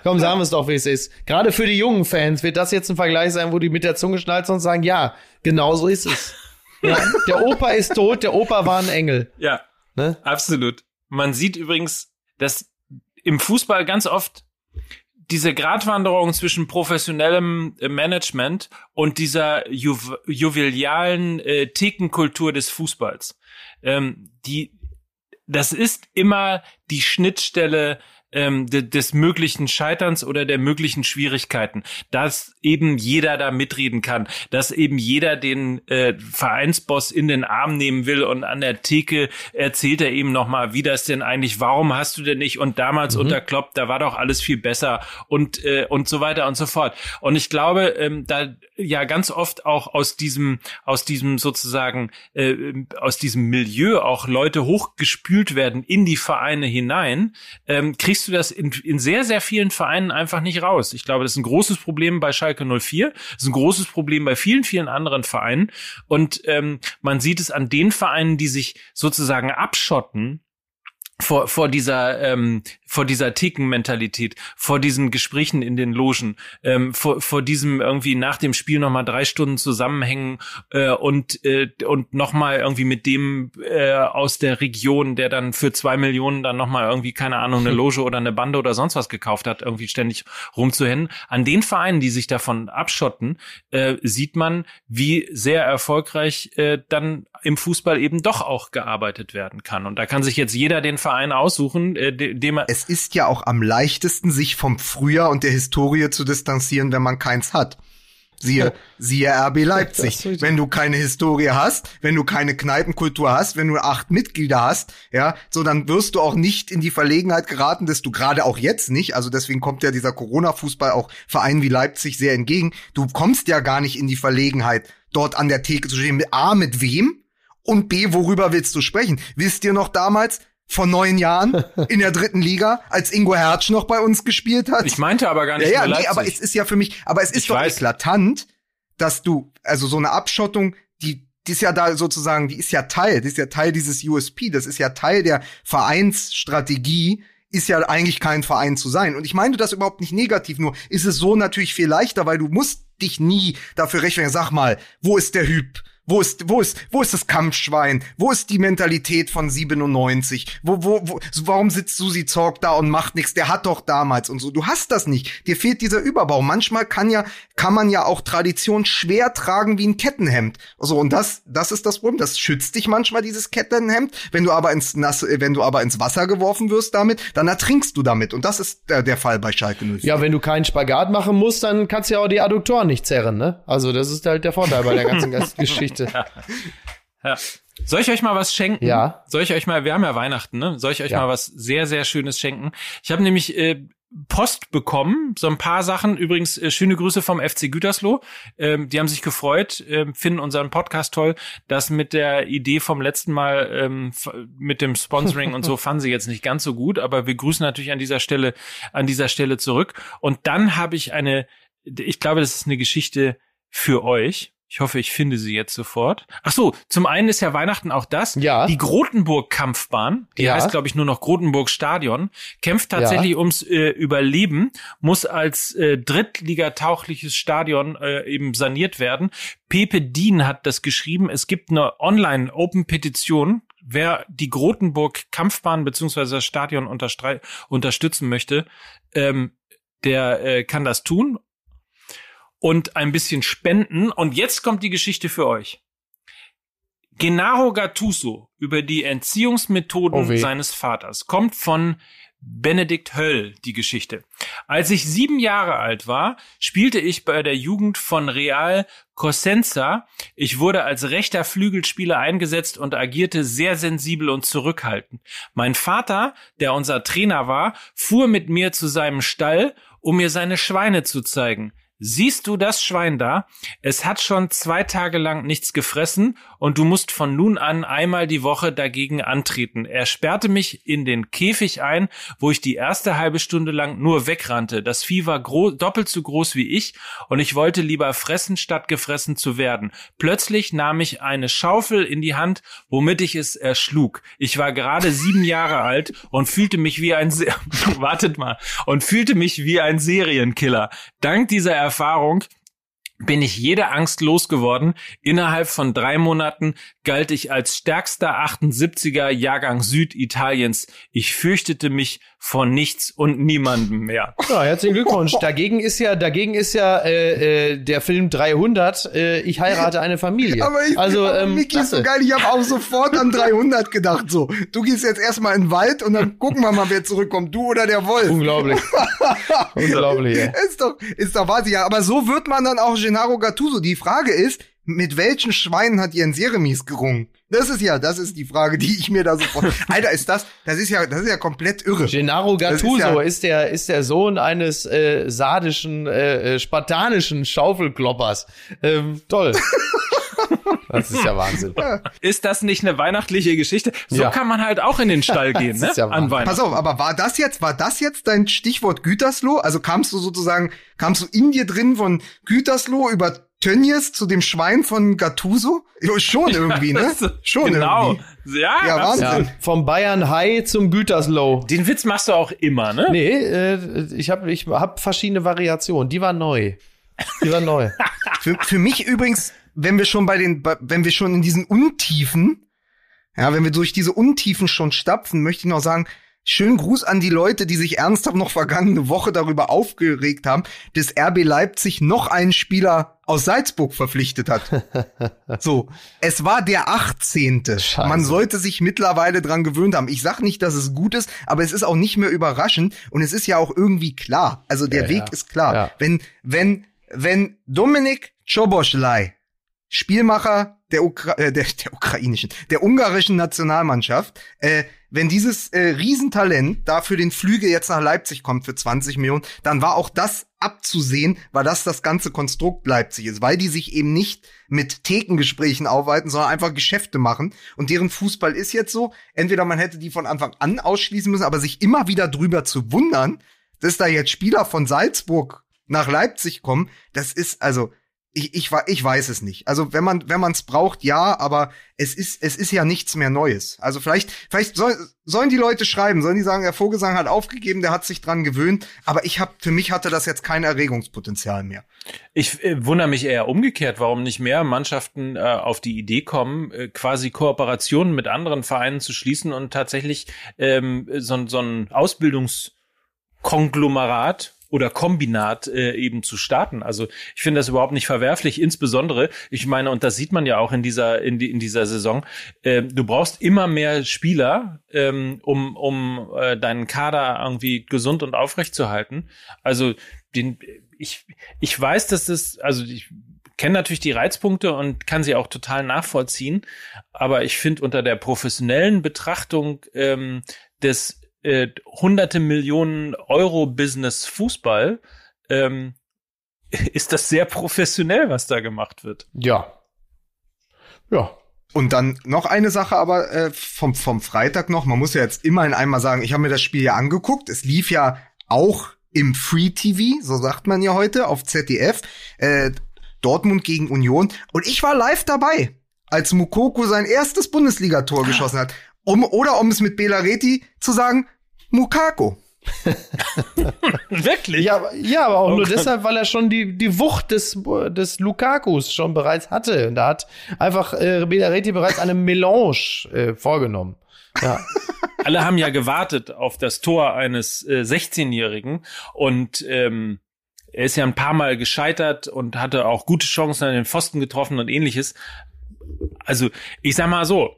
Komm, sagen wir es doch, wie es ist. Gerade für die jungen Fans wird das jetzt ein Vergleich sein, wo die mit der Zunge schnalzen und sagen, ja, genau so ist es. Ja, der Opa ist tot, der Opa war ein Engel. Ja, Ne? absolut. Man sieht übrigens, dass im Fußball ganz oft diese Gratwanderung zwischen professionellem äh, Management und dieser ju jovialen äh, Thekenkultur des Fußballs, ähm, die, das ist immer die Schnittstelle ähm, de, des möglichen Scheiterns oder der möglichen Schwierigkeiten, dass eben jeder da mitreden kann, dass eben jeder den äh, Vereinsboss in den Arm nehmen will und an der Theke erzählt er eben nochmal, wie das denn eigentlich, warum hast du denn nicht? Und damals unter Klopp, da war doch alles viel besser und äh, und so weiter und so fort. Und ich glaube, ähm, da ja ganz oft auch aus diesem aus diesem sozusagen äh, aus diesem Milieu auch Leute hochgespült werden in die Vereine hinein, ähm, kriegst du das in, in sehr sehr vielen Vereinen einfach nicht raus. Ich glaube, das ist ein großes Problem bei Schalke 04, das ist ein großes Problem bei vielen vielen anderen Vereinen und ähm, man sieht es an den Vereinen, die sich sozusagen abschotten vor, vor dieser ähm, vor dieser Ticken-Mentalität, vor diesen Gesprächen in den Logen, ähm, vor, vor diesem irgendwie nach dem Spiel noch mal drei Stunden zusammenhängen äh, und äh, und noch mal irgendwie mit dem äh, aus der Region, der dann für zwei Millionen dann noch mal irgendwie keine Ahnung eine Loge oder eine Bande oder sonst was gekauft hat, irgendwie ständig rumzuhennen. An den Vereinen, die sich davon abschotten, äh, sieht man, wie sehr erfolgreich äh, dann im Fußball eben doch auch gearbeitet werden kann. Und da kann sich jetzt jeder den Verein aussuchen, äh, dem er. Es ist ja auch am leichtesten, sich vom Frühjahr und der Historie zu distanzieren, wenn man keins hat. Siehe, siehe RB Leipzig. Wenn du keine Historie hast, wenn du keine Kneipenkultur hast, wenn du acht Mitglieder hast, ja, so dann wirst du auch nicht in die Verlegenheit geraten, dass du gerade auch jetzt nicht, also deswegen kommt ja dieser Corona-Fußball auch Vereinen wie Leipzig sehr entgegen. Du kommst ja gar nicht in die Verlegenheit, dort an der Theke zu stehen. Mit A, mit wem? Und B, worüber willst du sprechen? Wisst ihr noch damals, vor neun Jahren in der dritten Liga, als Ingo Hertz noch bei uns gespielt hat. Ich meinte aber gar nicht ja, ja, nee, Leipzig. aber es ist ja für mich, aber es ist Ich doch weiß. eklatant, dass du, also so eine Abschottung, die, die ist ja da sozusagen, die ist ja Teil, die ist ja Teil dieses USP, das ist ja Teil der Vereinsstrategie, ist ja eigentlich kein Verein zu sein. Und ich meine das überhaupt nicht negativ, nur ist es so natürlich viel leichter, weil du musst dich nie dafür rechtfertigen. Sag mal, wo ist der Hüb? Wo ist, wo ist, wo ist das Kampfschwein? Wo ist die Mentalität von 97? Wo, wo, wo, warum sitzt Susi Zorg da und macht nichts? Der hat doch damals und so. Du hast das nicht. Dir fehlt dieser Überbau. Manchmal kann ja, kann man ja auch Tradition schwer tragen wie ein Kettenhemd. So, und das, das ist das Problem. Das schützt dich manchmal, dieses Kettenhemd. Wenn du aber ins nasse, äh, wenn du aber ins Wasser geworfen wirst damit, dann ertrinkst du damit. Und das ist der, der Fall bei Schalke 04. Ja, wenn du keinen Spagat machen musst, dann kannst du ja auch die Adduktoren nicht zerren, ne? Also das ist halt der Vorteil bei der ganzen Geschichte. Ja. Soll ich euch mal was schenken? Ja. Soll ich euch mal, wir haben ja Weihnachten, ne? Soll ich euch Ja. mal was sehr, sehr Schönes schenken? Ich habe nämlich äh, Post bekommen, so ein paar Sachen. Übrigens, äh, schöne Grüße vom FC Gütersloh. Ähm, die haben sich gefreut, ähm, finden unseren Podcast toll. Das mit der Idee vom letzten Mal ähm, mit dem Sponsoring und so fanden sie jetzt nicht ganz so gut, aber wir grüßen natürlich an dieser Stelle, an dieser Stelle zurück. Und dann habe ich eine, ich glaube, das ist eine Geschichte für euch. Ich hoffe, ich finde sie jetzt sofort. Ach so, zum einen ist ja Weihnachten auch das. Ja. Die Grotenburg-Kampfbahn, die Ja. heißt, glaube ich, nur noch Grotenburg-Stadion, kämpft tatsächlich ums äh, Überleben, muss als äh, drittligataugliches Stadion äh, eben saniert werden. Pepe Dien hat das geschrieben. Es gibt eine Online-Open-Petition. Wer die Grotenburg-Kampfbahn beziehungsweise das Stadion unterstützen möchte, ähm, der äh, kann das tun und ein bisschen spenden. Und jetzt kommt die Geschichte für euch. Gennaro Gattuso über die Entziehungsmethoden Oh seines Vaters kommt von Benedikt Höll, die Geschichte. Als ich sieben Jahre alt war, spielte ich bei der Jugend von Real Cosenza. Ich wurde als rechter Flügelspieler eingesetzt und agierte sehr sensibel und zurückhaltend. Mein Vater, der unser Trainer war, fuhr mit mir zu seinem Stall, um mir seine Schweine zu zeigen. Siehst du das Schwein da? Es hat schon zwei Tage lang nichts gefressen und du musst von nun an einmal die Woche dagegen antreten. Er sperrte mich in den Käfig ein, wo ich die erste halbe Stunde lang nur wegrannte. Das Vieh war doppelt so groß wie ich und ich wollte lieber fressen, statt gefressen zu werden. Plötzlich nahm ich eine Schaufel in die Hand, womit ich es erschlug. Ich war gerade sieben Jahre alt und fühlte mich wie ein, Se wartet mal, und fühlte mich wie ein Serienkiller. Dank dieser Erfahrung bin ich jede Angst losgeworden. Innerhalb von drei Monaten galt ich als stärkster 78er Jahrgang Süditaliens. Ich fürchtete mich vor nichts und niemandem mehr. Ja, herzlichen Glückwunsch. Dagegen ist ja, dagegen ist ja äh, äh, der Film 300. Äh, ich heirate eine Familie. Aber ich, also aber ähm, Miki ist so geil, ich habe auch sofort an 300 gedacht. So, du gehst jetzt erstmal in den Wald und dann gucken wir mal, wer zurückkommt, du oder der Wolf. Unglaublich. Unglaublich. Ey. Ist doch, ist doch Wahnsinn. Ja, aber so wird man dann auch Gennaro Gattuso. Die Frage ist, mit welchen Schweinen hat Jens Jeremies gerungen? Das ist ja, das ist die Frage, die ich mir da sofort. Alter, ist das, das ist ja, das ist ja komplett irre. Gennaro Das ist Gattuso ja- ist, der ist der Sohn eines äh, sadischen, äh, äh, spartanischen Schaufelkloppers. Ähm, toll. das ist ja Wahnsinn. Ist das nicht eine weihnachtliche Geschichte? So Ja. kann man halt auch in den Stall gehen, ne? ist ja An. Weihnachten. Pass auf, aber war das jetzt, war das jetzt dein Stichwort Gütersloh? Also kamst du sozusagen, kamst du in dir drin von Gütersloh über Tönnies zu dem Schwein von Gattuso? Ja, schon irgendwie, ne? Schon genau. irgendwie. Ja, Ja. Wahnsinn. Ja, vom Bayern High zum Güterslow. Den Witz machst du auch immer, ne? Nee, äh, ich habe ich hab verschiedene Variationen. Die war neu. Die war neu. Für, für mich übrigens, wenn wir schon bei den, wenn wir schon in diesen Untiefen, ja, wenn wir durch diese Untiefen schon stapfen, möchte ich noch sagen, schönen Gruß an die Leute, die sich ernsthaft noch vergangene Woche darüber aufgeregt haben, dass RB Leipzig noch einen Spieler aus Salzburg verpflichtet hat. so, es war der 18. Scheiße. Man sollte sich mittlerweile dran gewöhnt haben. Ich sag nicht, dass es gut ist, aber es ist auch nicht mehr überraschend und es ist ja auch irgendwie klar. Also der Ja, Weg ja. ist klar. Ja. Wenn, wenn, wenn Dominik Czoboschlei, Spielmacher der, Ukra äh, der, der ukrainischen, der ungarischen Nationalmannschaft, äh, wenn dieses äh, Riesentalent da für den Flügel jetzt nach Leipzig kommt für 20 Millionen, dann war auch das abzusehen, weil das das ganze Konstrukt Leipzig ist, weil die sich eben nicht mit Thekengesprächen aufhalten, sondern einfach Geschäfte machen. Und deren Fußball ist jetzt so, entweder man hätte die von Anfang an ausschließen müssen, aber sich immer wieder drüber zu wundern, dass da jetzt Spieler von Salzburg nach Leipzig kommen, das ist also ich, ich, ich weiß es nicht. Also wenn man wenn man es braucht, ja, aber es ist es ist ja nichts mehr Neues. Also vielleicht vielleicht soll, sollen die Leute schreiben, sollen die sagen, der Vogelsang hat aufgegeben, der hat sich dran gewöhnt, aber ich habe für mich hatte das jetzt kein Erregungspotenzial mehr. Ich äh, wundere mich eher umgekehrt, warum nicht mehr Mannschaften äh, auf die Idee kommen, äh, quasi Kooperationen mit anderen Vereinen zu schließen und tatsächlich ähm, so, so ein Ausbildungskonglomerat oder Kombinat äh, eben zu starten. Also ich finde das überhaupt nicht verwerflich, insbesondere, ich meine, und das sieht man ja auch in dieser, in, die, in dieser Saison, äh, du brauchst immer mehr Spieler, ähm, um, um äh, deinen Kader irgendwie gesund und aufrecht zu halten. Also den, ich, ich weiß, dass das, also ich kenne natürlich die Reizpunkte und kann sie auch total nachvollziehen, aber ich finde unter der professionellen Betrachtung ähm, des äh, hunderte Millionen Euro Business Fußball ähm, ist das sehr professionell, was da gemacht wird. Ja. Ja. Und dann noch eine Sache aber äh, vom, vom Freitag noch. Man muss ja jetzt immerhin einmal sagen, ich habe mir das Spiel ja angeguckt. Es lief ja auch im Free TV, so sagt man ja heute, auf ZDF. Äh, Dortmund gegen Union. Und ich war live dabei, als Mukoko sein erstes Bundesligator geschossen hat. Um, oder um es mit Belareti zu sagen, Mukako. Wirklich? Ja, aber- ja, aber auch Oh nur Gott. deshalb, weil er schon die, die Wucht des, des Lukakus schon bereits hatte. Und da hat einfach äh, Belareti bereits eine Melange äh, vorgenommen. Ja. Alle haben ja gewartet auf das Tor eines äh, 16-Jährigen und ähm, er ist ja ein paar Mal gescheitert und hatte auch gute Chancen an den Pfosten getroffen und ähnliches. Also, ich sag mal so,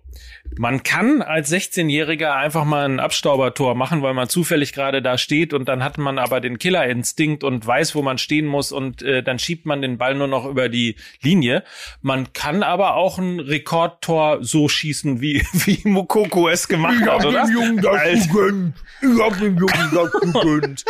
man kann als 16-Jähriger einfach mal ein Abstaubertor machen, weil man zufällig gerade da steht und dann hat man aber den Killerinstinkt und weiß, wo man stehen muss und äh, dann schiebt man den Ball nur noch über die Linie. Man kann aber auch ein Rekordtor so schießen, wie, wie Mokoko es gemacht Ich hab hat, oder? dem Jungen das gegönnt. Ich hab dem Jungen das gegönnt.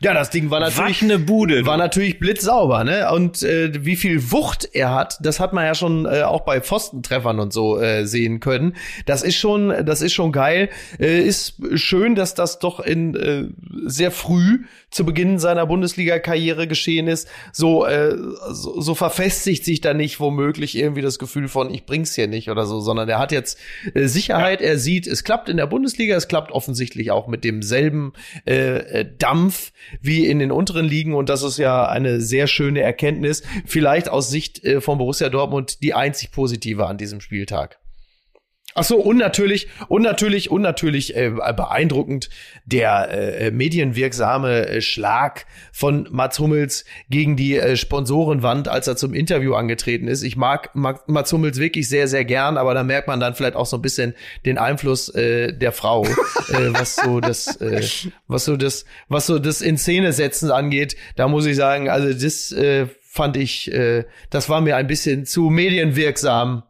Ja, das Ding war natürlich eine Bude. war natürlich blitzsauber, ne? Und äh, wie viel Wucht er hat, das hat man ja schon äh, auch bei Pfostentreffern und so äh, sehen können. Das ist schon, das ist schon geil. Äh, ist schön, dass das doch in äh, sehr früh zu Beginn seiner Bundesliga-Karriere geschehen ist. So, äh, so, so verfestigt sich da nicht womöglich irgendwie das Gefühl von, ich bring's hier nicht oder so, sondern er hat jetzt äh, Sicherheit. Er sieht, es klappt in der Bundesliga, es klappt offensichtlich auch mit demselben äh, äh, Dampf wie in den unteren Ligen und das ist ja eine sehr schöne Erkenntnis. Vielleicht aus Sicht äh, von Borussia Dortmund die einzig positive an diesem Spieltag. Ach so, und natürlich, und natürlich, und natürlich äh, beeindruckend der äh, medienwirksame äh, Schlag von Mats Hummels gegen die äh, Sponsorenwand, als er zum Interview angetreten ist. Ich mag, mag Mats Hummels wirklich sehr, sehr gern, aber da merkt man dann vielleicht auch so ein bisschen den Einfluss äh, der Frau, äh, was so das, äh, was so das, was so das in Szene setzen angeht. Da muss ich sagen, also das äh, fand ich, äh, das war mir ein bisschen zu medienwirksam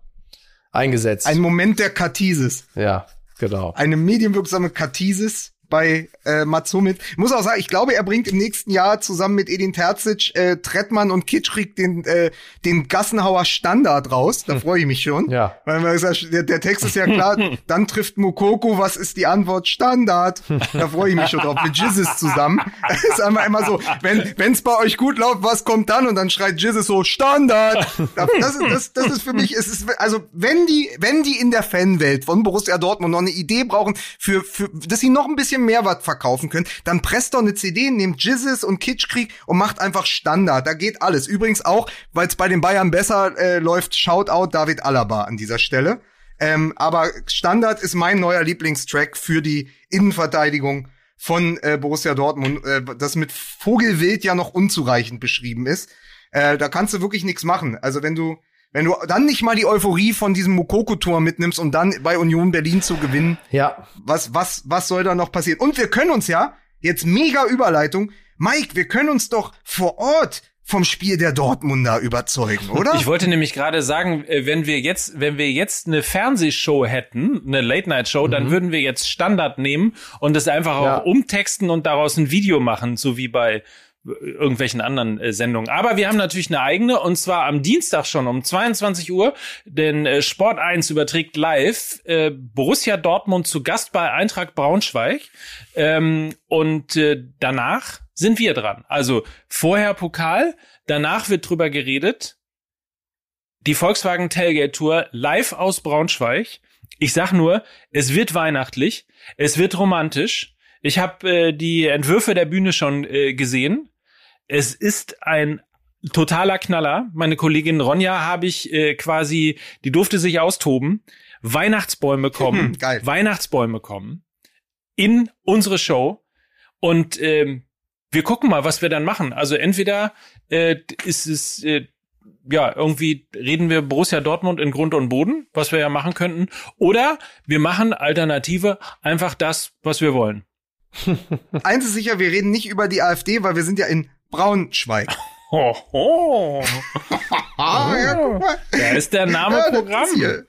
eingesetzt. Ein Moment der Kathisis. Ja, genau. Eine medienwirksame Kathisis bei äh, Mats Hummels. Muss auch sagen, ich glaube, er bringt im nächsten Jahr zusammen mit Edin Terzic, äh, Trettmann und Kitschrik den, äh, den Gassenhauer Standard raus. Da freue ich mich schon. Ja. Weil man gesagt, der, der Text ist ja klar, dann trifft Mokoko, was ist die Antwort? Standard. Da freue ich mich schon drauf. Mit Jizzes zusammen. Das ist einmal immer so, wenn wenn's bei euch gut läuft, was kommt dann? Und dann schreit Jizzes so, Standard. Das ist, das, das ist für mich, es ist, also wenn die, wenn die in der Fanwelt von Borussia Dortmund noch eine Idee brauchen, für, für, dass sie noch ein bisschen mehr was verkaufen können, dann presst doch eine CD, nehmt Jizzes und Kitschkrieg und macht einfach Standard. Da geht alles. Übrigens auch, weil es bei den Bayern besser äh, läuft, Shoutout David Alaba an dieser Stelle. Ähm, aber Standard ist mein neuer Lieblingstrack für die Innenverteidigung von äh, Borussia Dortmund, äh, das mit Vogelwild ja noch unzureichend beschrieben ist. Äh, da kannst du wirklich nichts machen. Also wenn du wenn du dann nicht mal die Euphorie von diesem Mokoko-Tor mitnimmst, um dann bei Union Berlin zu gewinnen, Ja. was, was, was soll da noch passieren? Und wir können uns ja, jetzt mega Überleitung, Mike, wir können uns doch vor Ort vom Spiel der Dortmunder überzeugen, oder? Ich wollte nämlich gerade sagen, äh, wenn wir jetzt, wenn wir jetzt eine Fernsehshow hätten, eine Late-Night-Show, dann würden wir jetzt Standard nehmen und es einfach Ja. auch umtexten und daraus ein Video machen, so wie bei irgendwelchen anderen äh, Sendungen. Aber wir haben natürlich eine eigene und zwar am Dienstag schon um 22 Uhr, denn äh, Sport 1 überträgt live äh, Borussia Dortmund zu Gast bei Eintracht Braunschweig ähm, und äh, danach sind wir dran. Also vorher Pokal, danach wird drüber geredet. Die Volkswagen Tailgate Tour live aus Braunschweig. Ich sag nur, es wird weihnachtlich, es wird romantisch. Ich habe äh, die Entwürfe der Bühne schon äh, gesehen. Es ist ein totaler Knaller. Meine Kollegin Ronja habe ich äh, quasi, die durfte sich austoben. Weihnachtsbäume kommen, Hm, geil. Weihnachtsbäume kommen in unsere Show und ähm, wir gucken mal, was wir dann machen. Also entweder äh, ist es äh, ja irgendwie reden wir Borussia Dortmund in Grund und Boden, was wir ja machen könnten, oder wir machen Alternative einfach das, was wir wollen. Eins ist sicher, wir reden nicht über die AfD, weil wir sind ja in Braunschweig. Hoho. Ah, ja, guck mal. Da ist der Name Ja, Programm. hier.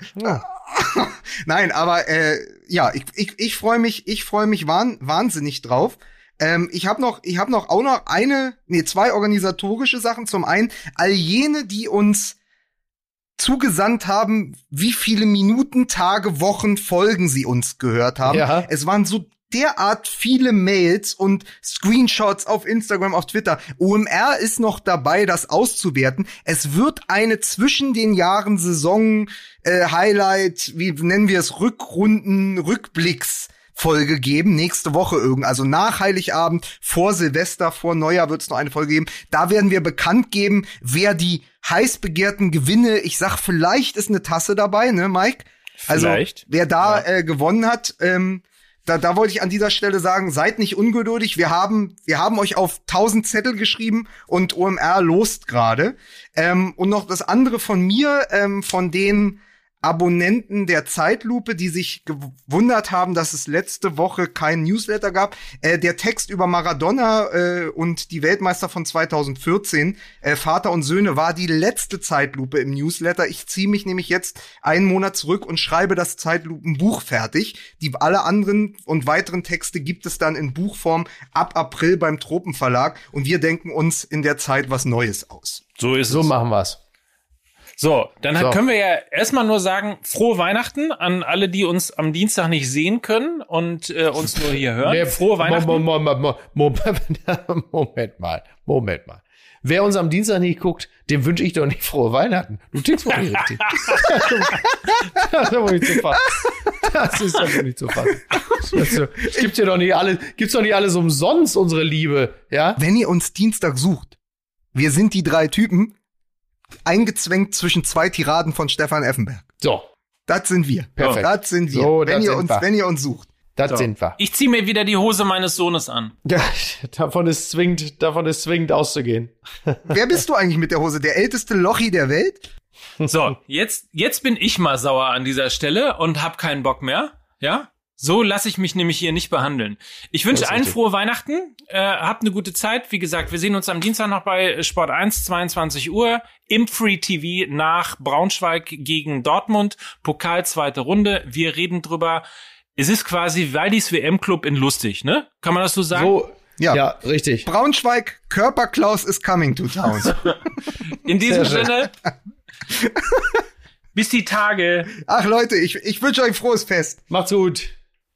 Nein, aber äh, ja, ich, ich, ich freue mich, ich freue mich wahn, wahnsinnig drauf. Ähm, ich habe noch, ich habe noch auch noch eine, nee, zwei organisatorische Sachen. Zum einen all jene, die uns zugesandt haben, wie viele Minuten, Tage, Wochen, Folgen sie uns gehört haben. Ja. Es waren so derart viele Mails und Screenshots auf Instagram, auf Twitter. OMR ist noch dabei, das auszuwerten. Es wird eine zwischen den Jahren Saison äh, Highlight, wie nennen wir es, Rückrunden, Rückblicks. Folge geben, nächste Woche irgend, also nach Heiligabend, vor Silvester, vor Neujahr wird es noch eine Folge geben. Da werden wir bekannt geben, wer die heiß begehrten Gewinne, ich sag, vielleicht ist eine Tasse dabei, ne, Mike? Also, Vielleicht. wer da Ja. äh, gewonnen hat, ähm, da, da wollte ich an dieser Stelle sagen, seid nicht ungeduldig. Wir haben, wir haben euch auf 1000 Zettel geschrieben und OMR lost gerade. Ähm, und noch das andere von mir, ähm, von den Abonnenten der Zeitlupe, die sich gewundert haben, dass es letzte Woche kein Newsletter gab. Äh, der Text über Maradona äh, und die Weltmeister von 2014, äh, Vater und Söhne, war die letzte Zeitlupe im Newsletter. Ich ziehe mich nämlich jetzt einen Monat zurück und schreibe das Zeitlupenbuch fertig. Die alle anderen und weiteren Texte gibt es dann in Buchform ab April beim Tropenverlag und wir denken uns in der Zeit was Neues aus. So ist So es. machen wir's. So, dann So. können wir ja erstmal nur sagen, frohe Weihnachten an alle, die uns am Dienstag nicht sehen können und äh, uns nur hier hören. Wer- frohe Weihnachten. Mo- mo- mo- mo- mo- Moment mal, Moment mal. Wer uns am Dienstag nicht guckt, dem wünsche ich doch nicht frohe Weihnachten. Du tickst wohl nicht richtig. das ist ja wohl nicht zu fassen. Das ist wohl nicht zu fassen. Das so, gibt's ja doch nicht alles, gibt's doch nicht alles umsonst, unsere Liebe, ja? Wenn ihr uns Dienstag sucht, wir sind die drei Typen, eingezwängt zwischen zwei Tiraden von Stefan Effenberg. So, Das sind wir. Perfekt. Das sind wir. So, wenn ihr sind uns, wir. wenn ihr uns sucht. das So. sind wir. Ich ziehe mir wieder die Hose meines Sohnes an. Ja, davon ist zwingend, davon ist zwingend auszugehen. Wer bist du eigentlich mit der Hose? Der älteste Lochi der Welt? So, jetzt, jetzt bin ich mal sauer an dieser Stelle und hab keinen Bock mehr. Ja? So lasse ich mich nämlich hier nicht behandeln. Ich wünsche allen richtig. frohe Weihnachten. Äh, habt eine gute Zeit. Wie gesagt, wir sehen uns am Dienstag noch bei Sport 1, 22 Uhr im Free TV nach Braunschweig gegen Dortmund. Pokal zweite Runde. Wir reden drüber. Es ist quasi Waldis WM-Club in lustig, ne? Kann man das so sagen? So, Ja. ja, richtig. Braunschweig, Körperklaus is coming to town. In diesem. Sinne. bis die Tage. Ach Leute, ich, ich wünsche euch frohes Fest. Macht's gut.